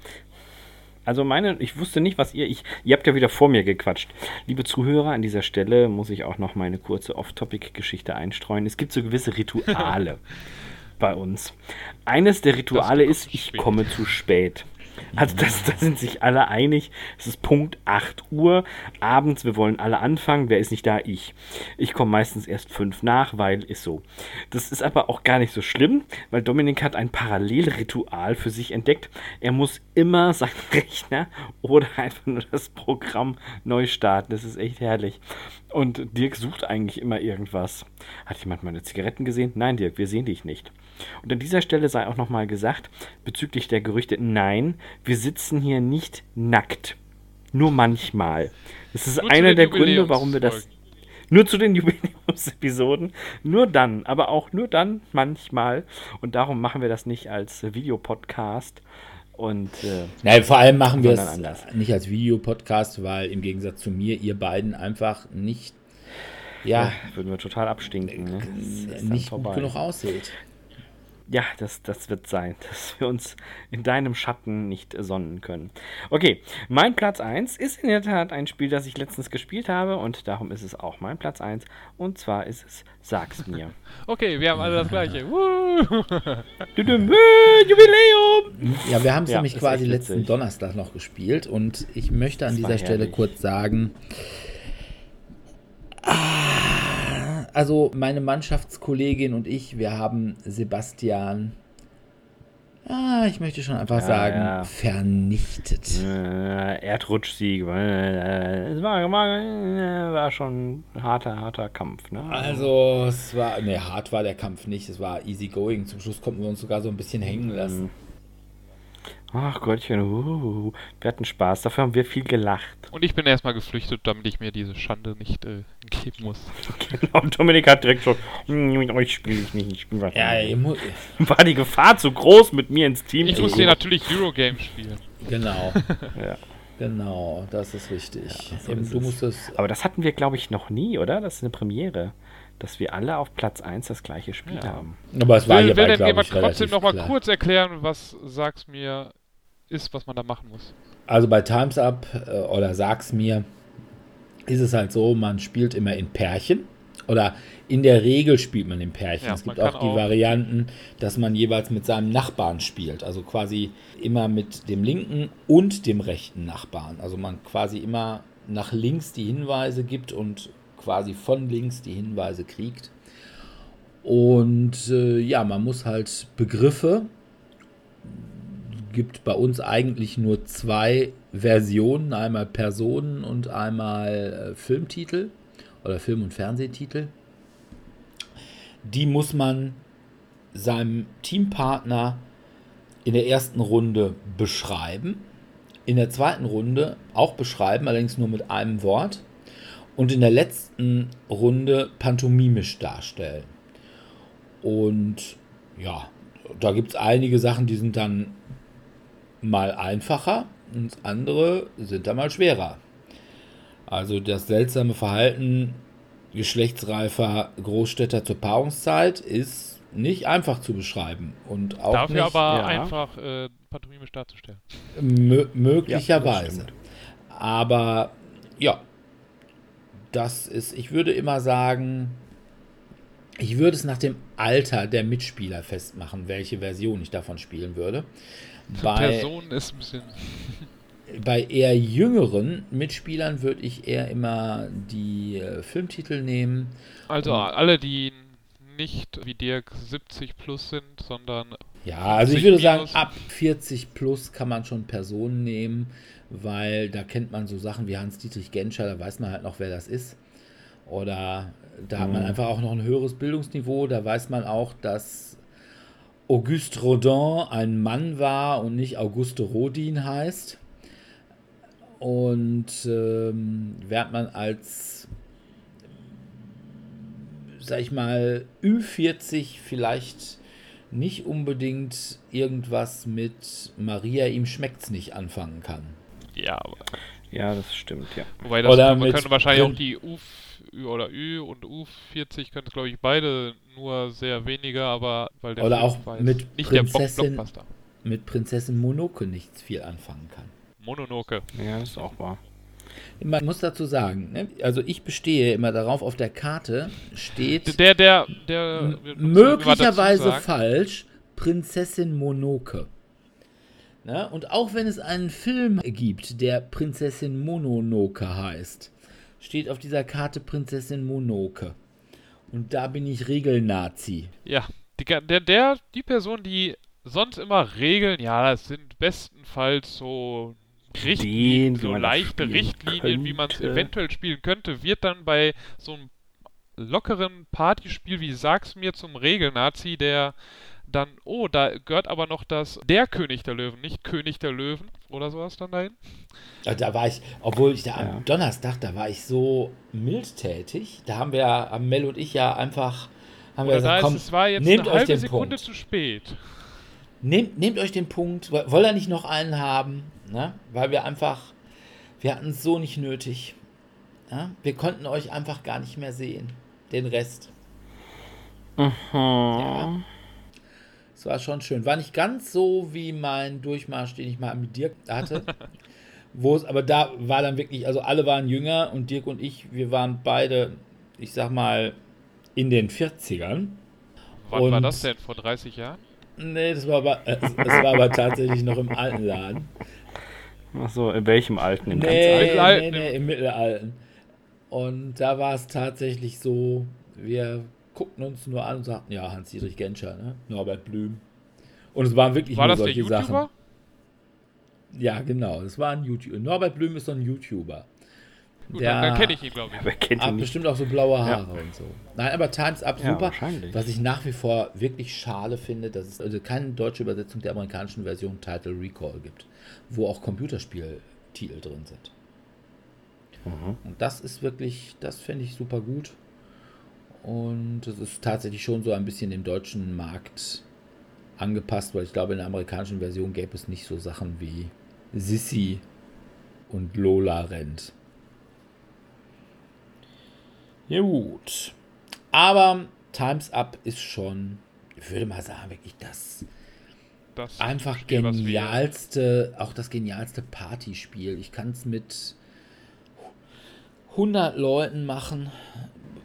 also meine, ich wusste nicht, was ihr, ich, ihr habt ja wieder vor mir gequatscht. Liebe Zuhörer, an dieser Stelle muss ich auch noch meine kurze Off-Topic-Geschichte einstreuen. Es gibt so gewisse Rituale bei uns. Eines der Rituale ist, ich komme zu spät. Also das, da sind sich alle einig. Es ist Punkt 8 Uhr abends. Wir wollen alle anfangen. Wer ist nicht da? Ich. Ich komme meistens erst fünf nach, weil ist so. Das ist aber auch gar nicht so schlimm, weil Dominik hat ein Parallelritual für sich entdeckt. Er muss immer seinen Rechner oder einfach nur das Programm neu starten. Das ist echt herrlich. Und Dirk sucht eigentlich immer irgendwas. Hat jemand meine Zigaretten gesehen? Nein, Dirk, wir sehen dich nicht. Und an dieser Stelle sei auch nochmal gesagt, bezüglich der Gerüchte, nein, wir sitzen hier nicht nackt. Nur manchmal. Das ist nur einer der Gründe, warum wir das. Nur zu den Jubiläumsepisoden. Nur dann, aber auch nur dann manchmal. Und darum machen wir das nicht als Videopodcast. Und äh, Nein, vor allem machen wir es nicht als Videopodcast, weil im Gegensatz zu mir, ihr beiden einfach nicht. Ja, ja würden wir total abstinken. Ne? Nicht gut genug aussieht. Ja, das, das wird sein, dass wir uns in deinem Schatten nicht sonnen können. Okay, mein Platz 1 ist in der Tat ein Spiel, das ich letztens gespielt habe und darum ist es auch mein Platz 1 und zwar ist es Sag's mir. Okay, wir haben alle das gleiche. Äh, Jubiläum! Ja, wir haben es Ja, nämlich quasi letzten. Donnerstag noch gespielt und ich möchte an Das dieser Stelle herrlich. kurz sagen, ah, also meine Mannschaftskollegin und ich, wir haben Sebastian, ah, ich möchte schon einfach Ja, sagen, ja. vernichtet. Äh, Erdrutschsieg, äh, es war, war, äh, war schon ein harter, harter Kampf. Ne? Also, es war, ne, hart war der Kampf nicht, es war easy going. Zum Schluss konnten wir uns sogar so ein bisschen hängen lassen. Ach Gottchen, uh, wir hatten Spaß, dafür haben wir viel gelacht. Und ich bin erstmal geflüchtet, damit ich mir diese Schande nicht äh, geben muss. Genau, Dominik hat direkt schon, "Hm, mit euch spiele ich nicht, ich spiele was Ja, anderes." ihr mu- War die Gefahr zu groß, mit mir ins Team Ich zu muss gehen? hier natürlich Eurogame spielen. genau, Ja. genau, das ist richtig. so Eben, ist du es. musstest Aber das hatten wir, glaube ich, noch nie, oder? Das ist eine Premiere, dass wir alle auf Platz 1 das gleiche Spiel Ja. haben. Aber es war Will, hierbei, will denn glaube jemand ich, trotzdem relativ nochmal klar. kurz erklären, was Sag's mir ist, was man da machen muss? Also bei Times Up äh, oder Sag's mir, ist es halt so, man spielt immer in Pärchen. Oder in der Regel spielt man in Pärchen. Ja, es gibt auch die auch- Varianten, dass man jeweils mit seinem Nachbarn spielt. Also quasi immer mit dem linken und dem rechten Nachbarn. Also man quasi immer nach links die Hinweise gibt und quasi von links die Hinweise kriegt. Und äh, ja, man muss halt Begriffe gibt bei uns eigentlich nur zwei Versionen, einmal Personen und einmal äh, Filmtitel oder Film- und Fernsehtitel. Die muss man seinem Teampartner in der ersten Runde beschreiben, in der zweiten Runde auch beschreiben, allerdings nur mit einem Wort und in der letzten Runde pantomimisch darstellen. Und ja, da gibt es einige Sachen, die sind dann mal einfacher und andere sind dann mal schwerer. Also das seltsame Verhalten geschlechtsreifer Großstädter zur Paarungszeit ist nicht einfach zu beschreiben und auch Dafür nicht aber ja. einfach äh, pantomimisch darzustellen. mö Ja, möglicherweise. stimmt. Aber ja, das ist, ich würde immer sagen, ich würde es nach dem Alter der Mitspieler festmachen, welche Version ich davon spielen würde. Bei, Person ist ein bisschen. bei eher jüngeren Mitspielern würde ich eher immer die äh, Filmtitel nehmen. Also alle, die nicht wie Dirk 70 plus sind, sondern Ja, also ich 50 würde sagen, ab 40 plus kann man schon Personen nehmen, weil da kennt man so Sachen wie Hans-Dietrich Genscher, da weiß man halt noch, wer das ist. Oder da hat man Mhm. einfach auch noch ein höheres Bildungsniveau, da weiß man auch, dass Auguste Rodin ein Mann war und nicht Auguste Rodin heißt. Und ähm, während man als, sag ich mal, Ü40 vielleicht nicht unbedingt irgendwas mit Maria, ihm schmeckt's nicht anfangen kann. ja, aber, Ja, das stimmt, ja. wobei das Oder man mit könnte wahrscheinlich auch die U Ü oder Ü und U40 könnte glaube ich beide nur sehr weniger, aber weil der Oder auch weiß, mit nicht der Prinzessin- Blockbuster. Mit Prinzessin Monoke nichts viel anfangen kann. Mononoke. Ja, das ist auch wahr. Man muss dazu sagen, ne? also ich bestehe immer darauf, auf der Karte steht Der, der, der möglicherweise falsch Prinzessin Monoke. Ne? Und auch wenn es einen Film gibt, der Prinzessin Mononoke heißt, steht auf dieser Karte Prinzessin Monoke. Und da bin ich Regelnazi. Ja, die, der, der, die Person, die sonst immer Regeln, ja, das sind bestenfalls so Richtlinien, so leichte Richtlinien, wie man es könnte. eventuell spielen könnte, wird dann bei so einem lockeren Partyspiel wie Sag's mir zum Regelnazi, der dann, oh, da gehört aber noch das der König der Löwen, nicht König der Löwen oder sowas dann dahin. Ja, Da war ich, obwohl ich da Ja. am Donnerstag, da war ich so mildtätig. Da haben wir, haben Mel und ich ja einfach, haben wir Oder da gesagt, komm, es war jetzt nehmt eine euch halbe den Sekunde Punkt. zu spät. Nehmt, nehmt euch den Punkt. Wo- Wollt ihr nicht noch einen haben? Ne? Weil wir einfach, wir hatten es so nicht nötig. Ja? Wir konnten euch einfach gar nicht mehr sehen. Den Rest. Mhm. Es war schon schön. War nicht ganz so wie mein Durchmarsch, den ich mal mit Dirk hatte. wo es, aber da war dann wirklich, also alle waren jünger und Dirk und ich, wir waren beide, ich sag mal, in den 40ern. Wann und, war das denn? Vor 30 Jahren? Nee, das war aber, äh, das war aber tatsächlich noch im alten Laden. Achso, in welchem alten? Im nee, ganz alten? Nee, nee, im mittelalten. Und da war es tatsächlich so, wir guckten uns nur an und sagten, ja, Hans-Dietrich Genscher, ne? Norbert Blüm. Und es waren wirklich war nur solche Sachen. Ja, genau, das war ein YouTuber. Norbert Blüm ist so ein YouTuber. Gut, der dann kenne ich ihn, glaube ich. Ihn hat bestimmt auch so blaue Haare ja. und so. Nein, aber Times Up super. Ja, was ich nach wie vor wirklich schade finde, dass es also keine deutsche Übersetzung der amerikanischen Version Title Recall gibt, wo auch Computerspieltitel drin sind. Mhm. Und das ist wirklich, das finde ich super gut. Und es ist tatsächlich schon so ein bisschen dem deutschen Markt angepasst, weil ich glaube, in der amerikanischen Version gäbe es nicht so Sachen wie Sissy und Lola rennt. Ja gut. Aber Times Up ist schon, ich würde mal sagen, wirklich das, das einfach Spiel, genialste, auch das genialste Partyspiel. Ich kann es mit 100 Leuten machen,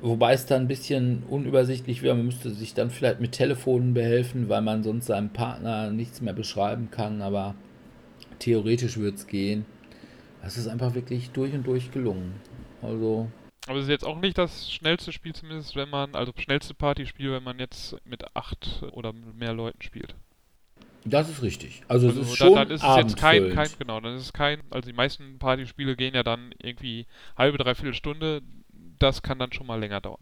wobei es dann ein bisschen unübersichtlich wäre. Man müsste sich dann vielleicht mit Telefonen behelfen, weil man sonst seinem Partner nichts mehr beschreiben kann, aber theoretisch würde es gehen. Es ist einfach wirklich durch und durch gelungen. Also aber es ist jetzt auch nicht das schnellste Spiel, zumindest wenn man, also schnellste Partyspiel, wenn man jetzt mit acht oder mehr Leuten spielt. Das ist richtig. Also, also es ist schon dann, dann ist es jetzt kein, kein, genau, dann ist es kein, also die meisten Partyspiele gehen ja dann irgendwie halbe, dreiviertel Stunde. Das kann dann schon mal länger dauern.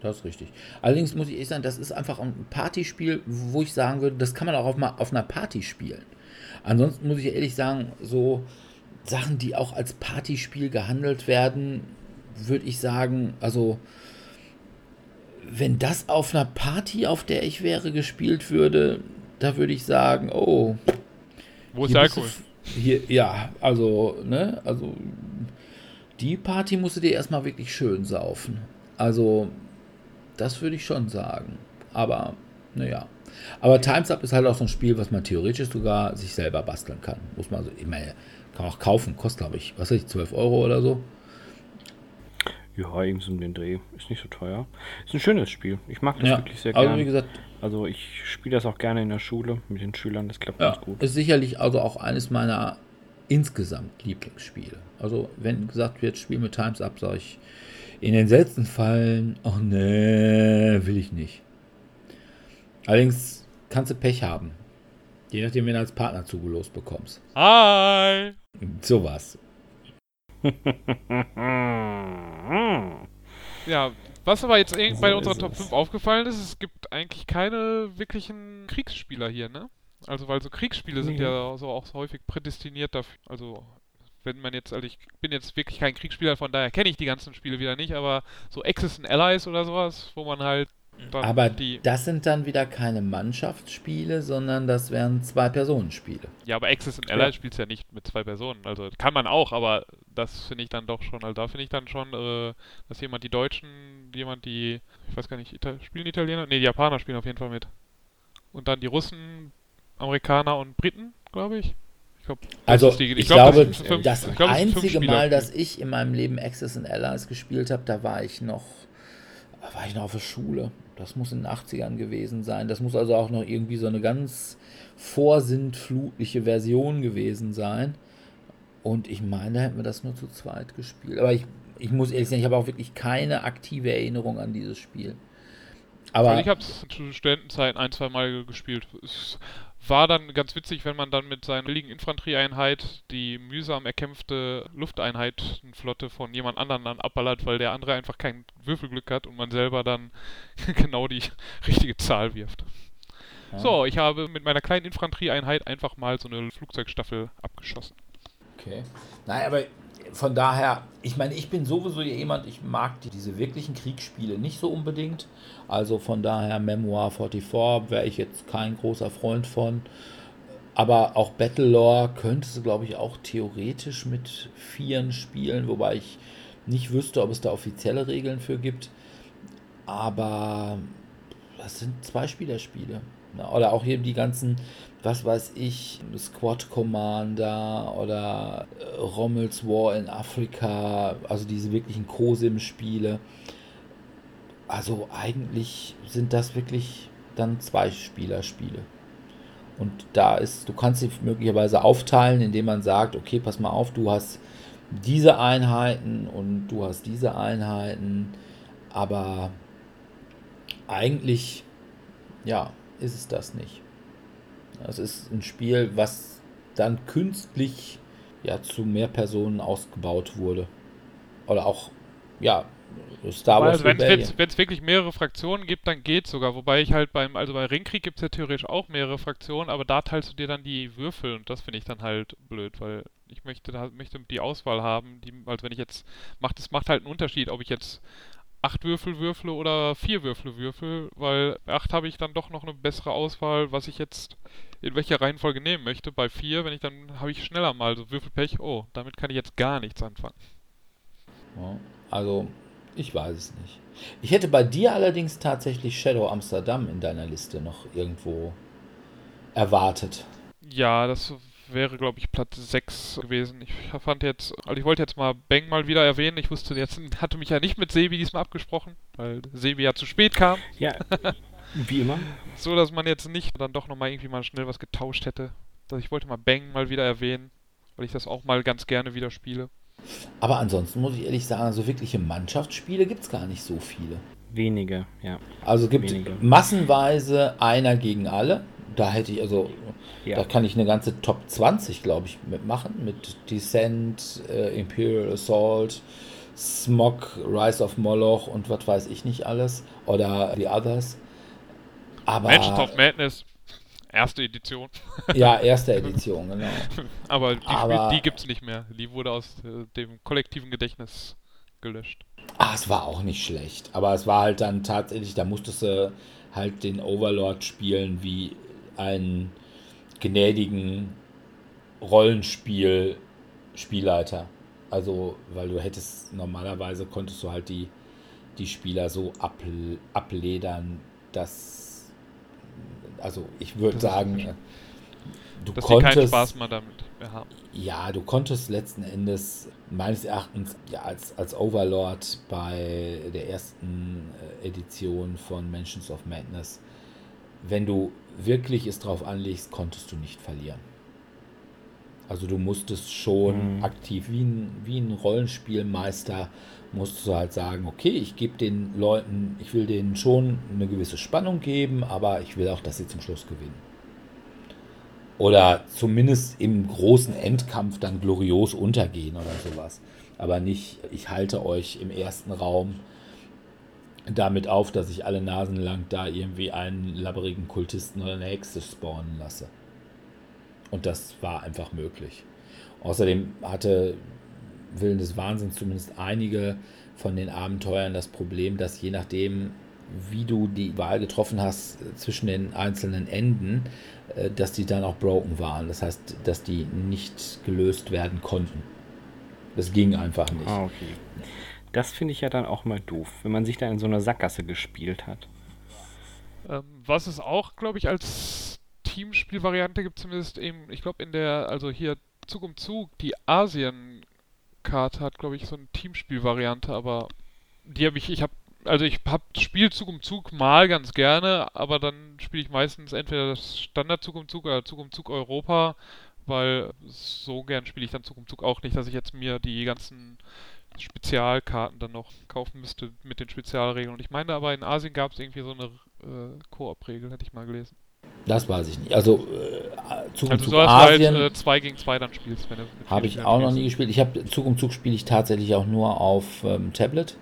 Das ist richtig. Allerdings muss ich ehrlich sagen, das ist einfach ein Partyspiel, wo ich sagen würde, das kann man auch auf, mal auf einer Party spielen. Ansonsten muss ich ehrlich sagen, so Sachen, die auch als Partyspiel gehandelt werden, würde ich sagen, also wenn das auf einer Party, auf der ich wäre, gespielt würde, da würde ich sagen, oh. Wo ist der Alkohol? Hier, ja, also, ne, also die Party musst du dir erstmal wirklich schön saufen. Also, das würde ich schon sagen. Aber, naja. Aber Times Up ist halt auch so ein Spiel, was man theoretisch sogar sich selber basteln kann. Muss man so, ich meine, kann auch kaufen, kostet glaube ich, was weiß ich, 12 Euro oder so. Ja, irgendwie so um den Dreh. Ist nicht so teuer. Ist ein schönes Spiel. Ich mag das ja, wirklich sehr gerne. Also, wie gesagt, also ich spiele das auch gerne in der Schule mit den Schülern. Das klappt ja, ganz gut. Ist sicherlich also auch eines meiner insgesamt Lieblingsspiele. Also wenn gesagt wird, Spiel mit Times Up, sage ich in den seltensten Fällen, ach nee, will ich nicht. Allerdings kannst du Pech haben. Je nachdem, wen du als Partner zugelost bekommst. Hi! Sowas. ja, was aber jetzt so bei unserer Top 5 aufgefallen ist, es gibt eigentlich keine wirklichen Kriegsspieler hier, ne? Also, weil so Kriegsspiele nee. sind ja so auch so häufig prädestiniert dafür. Also, wenn man jetzt, also ich bin jetzt wirklich kein Kriegsspieler, von daher kenne ich die ganzen Spiele wieder nicht, aber so Axis and Allies oder sowas, wo man halt aber das sind dann wieder keine Mannschaftsspiele, sondern das wären Zwei-Personen-Spiele. Ja, aber Access in Allies ja. spielt ja nicht mit zwei Personen. Also kann man auch, aber das finde ich dann doch schon, also da finde ich dann schon, äh, dass jemand die Deutschen, jemand die, ich weiß gar nicht, Ital spielen Italiener? Ne, die Japaner spielen auf jeden Fall mit. Und dann die Russen, Amerikaner und Briten, glaube ich. Ich glaub, also ich, ich glaub, glaube, das, fünf, das glaub, einzige Mal, dass ich in meinem Leben Access and Allies gespielt habe, da war ich noch, war ich noch auf der Schule. Das muss in den 80ern gewesen sein. Das muss also auch noch irgendwie so eine ganz vorsintflutliche Version gewesen sein. Und ich meine, da hätten wir das nur zu zweit gespielt. Aber ich, ich muss ehrlich sagen, ich habe auch wirklich keine aktive Erinnerung an dieses Spiel. Aber also ich habe es zu Studentenzeiten ein, zwei Mal gespielt. Es war dann ganz witzig, wenn man dann mit seiner billigen Infanterieeinheit die mühsam erkämpfte Lufteinheitenflotte von jemand anderem dann abballert, weil der andere einfach kein Würfelglück hat und man selber dann genau die richtige Zahl wirft. Ja. So, ich habe mit meiner kleinen Infanterieeinheit einfach mal so eine Flugzeugstaffel abgeschossen. Okay. Nein, aber von daher, ich meine, ich bin sowieso jemand, ich mag die, diese wirklichen Kriegsspiele nicht so unbedingt. Also von daher Memoir 44 wäre ich jetzt kein großer Freund von. Aber auch Battlelore könntest du, glaube ich, auch theoretisch mit Vieren spielen, wobei ich nicht wüsste, ob es da offizielle Regeln für gibt. Aber das sind zwei Spielerspiele. Oder auch hier die ganzen, was weiß ich, Squad Commander oder äh, Rommels War in Afrika, also diese wirklichen COSIM-Spiele. Also eigentlich sind das wirklich dann zwei Spieler-Spiele. Und da ist, du kannst sie möglicherweise aufteilen, indem man sagt, okay, pass mal auf, du hast diese Einheiten und du hast diese Einheiten, aber eigentlich, ja, ist es das nicht. Es ist ein Spiel, was dann künstlich ja zu mehr Personen ausgebaut wurde. Oder auch, ja, Star Wars. Also wenn es wirklich mehrere Fraktionen gibt, dann geht sogar. Wobei ich halt beim, also bei Ringkrieg gibt es ja theoretisch auch mehrere Fraktionen, aber da teilst du dir dann die Würfel und das finde ich dann halt blöd, weil ich möchte, da, möchte die Auswahl haben, die, also wenn ich jetzt, macht es macht halt einen Unterschied, ob ich jetzt acht Würfel würfle oder vier Würfel würfel, weil acht habe ich dann doch noch eine bessere Auswahl, was ich jetzt in welcher Reihenfolge nehmen möchte. Bei vier, wenn ich dann habe ich schneller mal so Würfelpech, oh, damit kann ich jetzt gar nichts anfangen. Also, ich weiß es nicht. Ich hätte bei dir allerdings tatsächlich Shadow Amsterdam in deiner Liste noch irgendwo erwartet. Ja, das wäre, glaube ich, Platz 6 gewesen. Ich fand jetzt, also ich wollte jetzt mal Bang mal wieder erwähnen. Ich wusste jetzt, hatte mich ja nicht mit Sebi diesmal abgesprochen, weil Sebi ja zu spät kam. Ja, wie immer. so, dass man jetzt nicht dann doch nochmal irgendwie mal schnell was getauscht hätte. Also ich wollte mal Bang mal wieder erwähnen, weil ich das auch mal ganz gerne wieder spiele. Aber ansonsten muss ich ehrlich sagen, so wirkliche Mannschaftsspiele gibt es gar nicht so viele. Wenige, ja. Also gibt Wenige. massenweise einer gegen alle. Da hätte ich, also ja. Da kann ich eine ganze Top 20, glaube ich, mitmachen. Mit Descent, äh, Imperial Assault, Smog, Rise of Moloch und was weiß ich nicht alles. Oder The Others. Aber. Mansions of Madness. Erste Edition. ja, erste Edition, genau. Aber die, Aber, die gibt es nicht mehr. Die wurde aus äh, dem kollektiven Gedächtnis gelöscht. Ah, es war auch nicht schlecht. Aber es war halt dann tatsächlich, da musstest du halt den Overlord spielen wie ein gnädigen Rollenspiel-Spielleiter. Also, weil du hättest, normalerweise konntest du halt die, die Spieler so apl abledern, dass, also ich würde sagen, du dass konntest... keinen Spaß mehr damit mehr haben. Ja, du konntest letzten Endes meines Erachtens ja, als, als Overlord bei der ersten äh, Edition von Mansions of Madness, wenn du wirklich es drauf anlegst, konntest du nicht verlieren. Also du musstest schon mhm. aktiv, wie ein, wie ein Rollenspielmeister, musst du halt sagen, okay, ich gebe den Leuten, ich will denen schon eine gewisse Spannung geben, aber ich will auch, dass sie zum Schluss gewinnen. Oder zumindest im großen Endkampf dann glorios untergehen oder sowas. Aber nicht, ich halte euch im ersten Raum damit auf, dass ich alle Nasen lang da irgendwie einen labberigen Kultisten oder eine Hexe spawnen lasse. Und das war einfach möglich. Außerdem hatte Willen des Wahnsinns zumindest einige von den Abenteuern das Problem, dass je nachdem, wie du die Wahl getroffen hast zwischen den einzelnen Enden, äh, dass die dann auch broken waren. Das heißt, dass die nicht gelöst werden konnten. Das ging einfach nicht. Ah, okay. Das finde ich ja dann auch mal doof, wenn man sich da in so einer Sackgasse gespielt hat. Ähm, was es auch, glaube ich, als Teamspielvariante gibt, zumindest eben, ich glaube, in der, also hier Zug um Zug, die Asien-Karte hat, glaube ich, so eine Teamspielvariante, aber die habe ich, ich habe, also ich habe Spiel Zug um Zug mal ganz gerne, aber dann spiele ich meistens entweder das Standard Zug um Zug oder Zug um Zug Europa, weil so gern spiele ich dann Zug um Zug auch nicht, dass ich jetzt mir die ganzen Spezialkarten dann noch kaufen müsste mit den Spezialregeln. Und ich meine aber, in Asien gab es irgendwie so eine äh, Koop-Regel, hätte ich mal gelesen. Das weiß ich nicht. Also äh, Zug um also Zug Asien. Halt, äh, 2 gegen 2 dann spielst, wenn du Habe ich auch noch nie gespielt. Ich habe Zug um Zug spiele ich tatsächlich auch nur auf ähm, Tablet.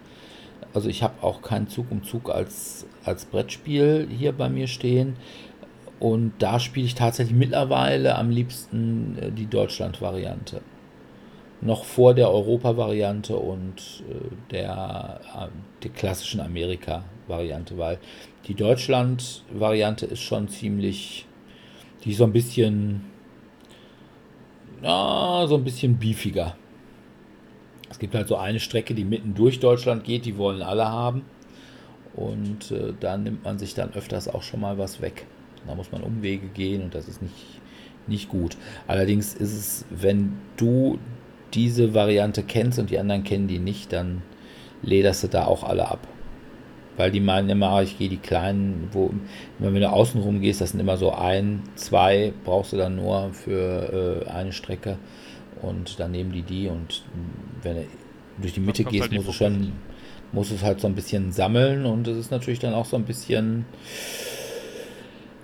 Also ich habe auch keinen Zug um Zug als, als Brettspiel hier bei mir stehen. Und da spiele ich tatsächlich mittlerweile am liebsten äh, die Deutschland-Variante noch vor der Europa-Variante und äh, der, äh, der klassischen Amerika-Variante, weil die Deutschland-Variante ist schon ziemlich, die ist so ein bisschen, ja, so ein bisschen beefiger. Es gibt halt so eine Strecke, die mitten durch Deutschland geht, die wollen alle haben. Und äh, da nimmt man sich dann öfters auch schon mal was weg. Da muss man Umwege gehen und das ist nicht, nicht gut. Allerdings ist es, wenn du diese Variante kennst und die anderen kennen die nicht, dann lederst du da auch alle ab. Weil die meinen immer, ah, ich gehe die kleinen, wo, wenn du außen rum gehst, das sind immer so ein, zwei, brauchst du dann nur für äh, eine Strecke und dann nehmen die die und wenn du durch die Mitte gehst, halt musst du schon, musst es halt so ein bisschen sammeln und es ist natürlich dann auch so ein bisschen,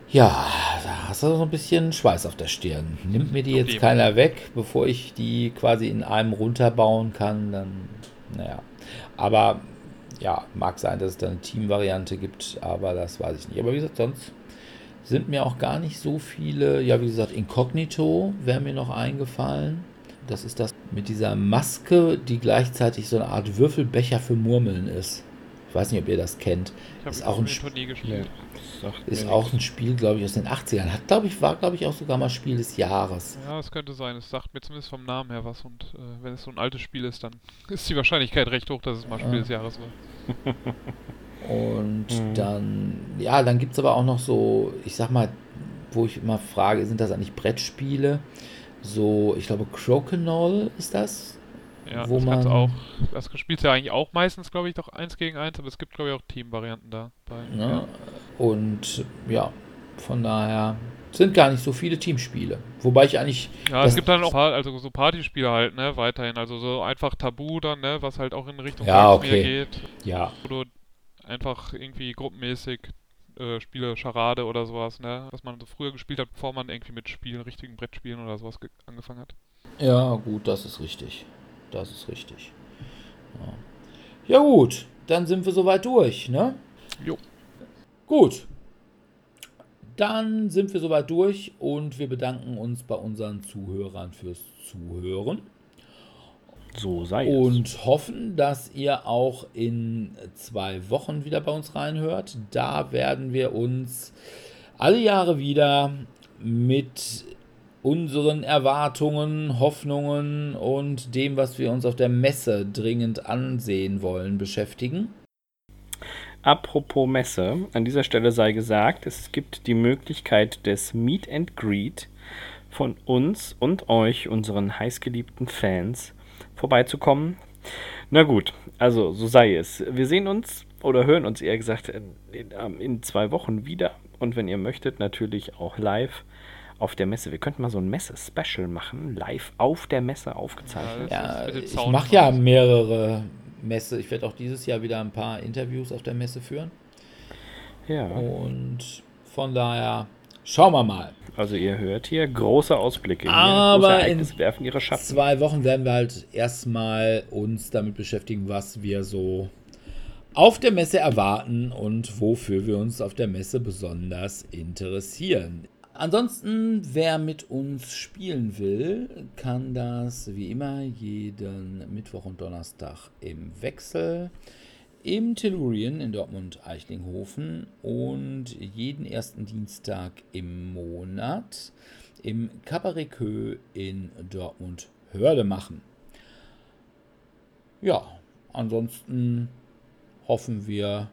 ja, da hast du so ein bisschen Schweiß auf der Stirn. Nimmt mir die jetzt keiner weg, bevor ich die quasi in einem runterbauen kann, dann, naja. Aber ja, mag sein, dass es da eine Teamvariante gibt, aber das weiß ich nicht. Aber wie gesagt, sonst sind mir auch gar nicht so viele, ja, wie gesagt, Incognito wäre mir noch eingefallen. Das ist das mit dieser Maske, die gleichzeitig so eine Art Würfelbecher für Murmeln ist. Ich weiß nicht, ob ihr das kennt. Ich ist auch ein Turnier gespielt. Ist auch ein Spiel, glaube ich, aus den 80ern. Hat, glaube ich, war, glaube ich, auch sogar mal Spiel des Jahres. Ja, es könnte sein. Es sagt mir zumindest vom Namen her was. Und äh, wenn es so ein altes Spiel ist, dann ist die Wahrscheinlichkeit recht hoch, dass es mal Spiel ja. des Jahres war. Und mhm. dann, ja, dann gibt es aber auch noch so, ich sag mal, wo ich immer frage, sind das eigentlich Brettspiele? So, ich glaube, Crokinole ist das. Ja, wo das man auch, das spielt ja eigentlich auch meistens, glaube ich, doch eins gegen eins, aber es gibt, glaube ich, auch Team-Varianten da. Bei, ja. ja. Und ja, von daher sind gar nicht so viele Teamspiele. Wobei ich eigentlich. Ja, es gibt dann auch also so Partyspiele halt, ne, weiterhin. Also so einfach Tabu dann, ne, was halt auch in Richtung ja, okay. geht. Ja. Wo du einfach irgendwie gruppenmäßig äh, Spiele, Charade oder sowas, ne, was man so früher gespielt hat, bevor man irgendwie mit Spielen, richtigen Brettspielen oder sowas angefangen hat. Ja, gut, das ist richtig. Das ist richtig. Ja, ja gut, dann sind wir soweit durch, ne? Jo. Gut. Dann sind wir soweit durch und wir bedanken uns bei unseren Zuhörern fürs Zuhören. So sei es. Und hoffen, dass ihr auch in zwei Wochen wieder bei uns reinhört. Da werden wir uns alle Jahre wieder mit unseren Erwartungen, Hoffnungen und dem, was wir uns auf der Messe dringend ansehen wollen, beschäftigen. Apropos Messe, an dieser Stelle sei gesagt, es gibt die Möglichkeit des Meet and Greet von uns und euch, unseren heißgeliebten Fans, vorbeizukommen. Na gut, also so sei es. Wir sehen uns oder hören uns eher gesagt in, in, ähm, in zwei Wochen wieder und wenn ihr möchtet, natürlich auch live auf der Messe. Wir könnten mal so ein Messe-Special machen, live auf der Messe aufgezeichnet. Ja, ich mache ja mehrere Messe. Ich werde auch dieses Jahr wieder ein paar Interviews auf der Messe führen. Ja. Und von daher schauen wir mal. Also ihr hört hier große Ausblicke. Aber hier, in werfen ihre Schatten. zwei Wochen werden wir halt erstmal uns damit beschäftigen, was wir so auf der Messe erwarten und wofür wir uns auf der Messe besonders interessieren. Ansonsten, wer mit uns spielen will, kann das wie immer jeden Mittwoch und Donnerstag im Wechsel im Tellurien in Dortmund-Eichlinghofen und jeden ersten Dienstag im Monat im Cabaret Kö in Dortmund-Hörde machen. Ja, ansonsten hoffen wir,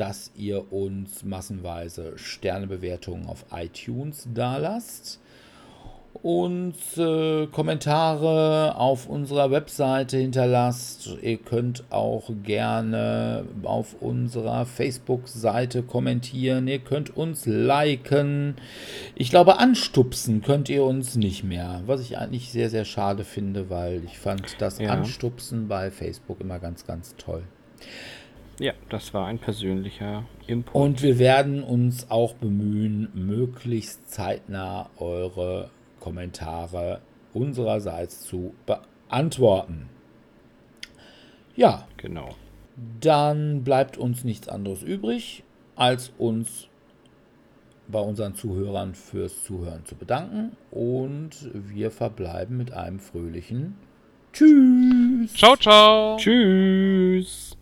dass ihr uns massenweise Sternebewertungen auf iTunes dalasst und äh, Kommentare auf unserer Webseite hinterlasst. Ihr könnt auch gerne auf unserer Facebook-Seite kommentieren. Ihr könnt uns liken. Ich glaube, anstupsen könnt ihr uns nicht mehr, was ich eigentlich sehr, sehr schade finde, weil ich fand das ja. Anstupsen bei Facebook immer ganz, ganz toll. Ja, das war ein persönlicher Impuls. Und wir werden uns auch bemühen, möglichst zeitnah eure Kommentare unsererseits zu beantworten. Ja. Genau. Dann bleibt uns nichts anderes übrig, als uns bei unseren Zuhörern fürs Zuhören zu bedanken. Und wir verbleiben mit einem fröhlichen Tschüss. Ciao, ciao. Tschüss.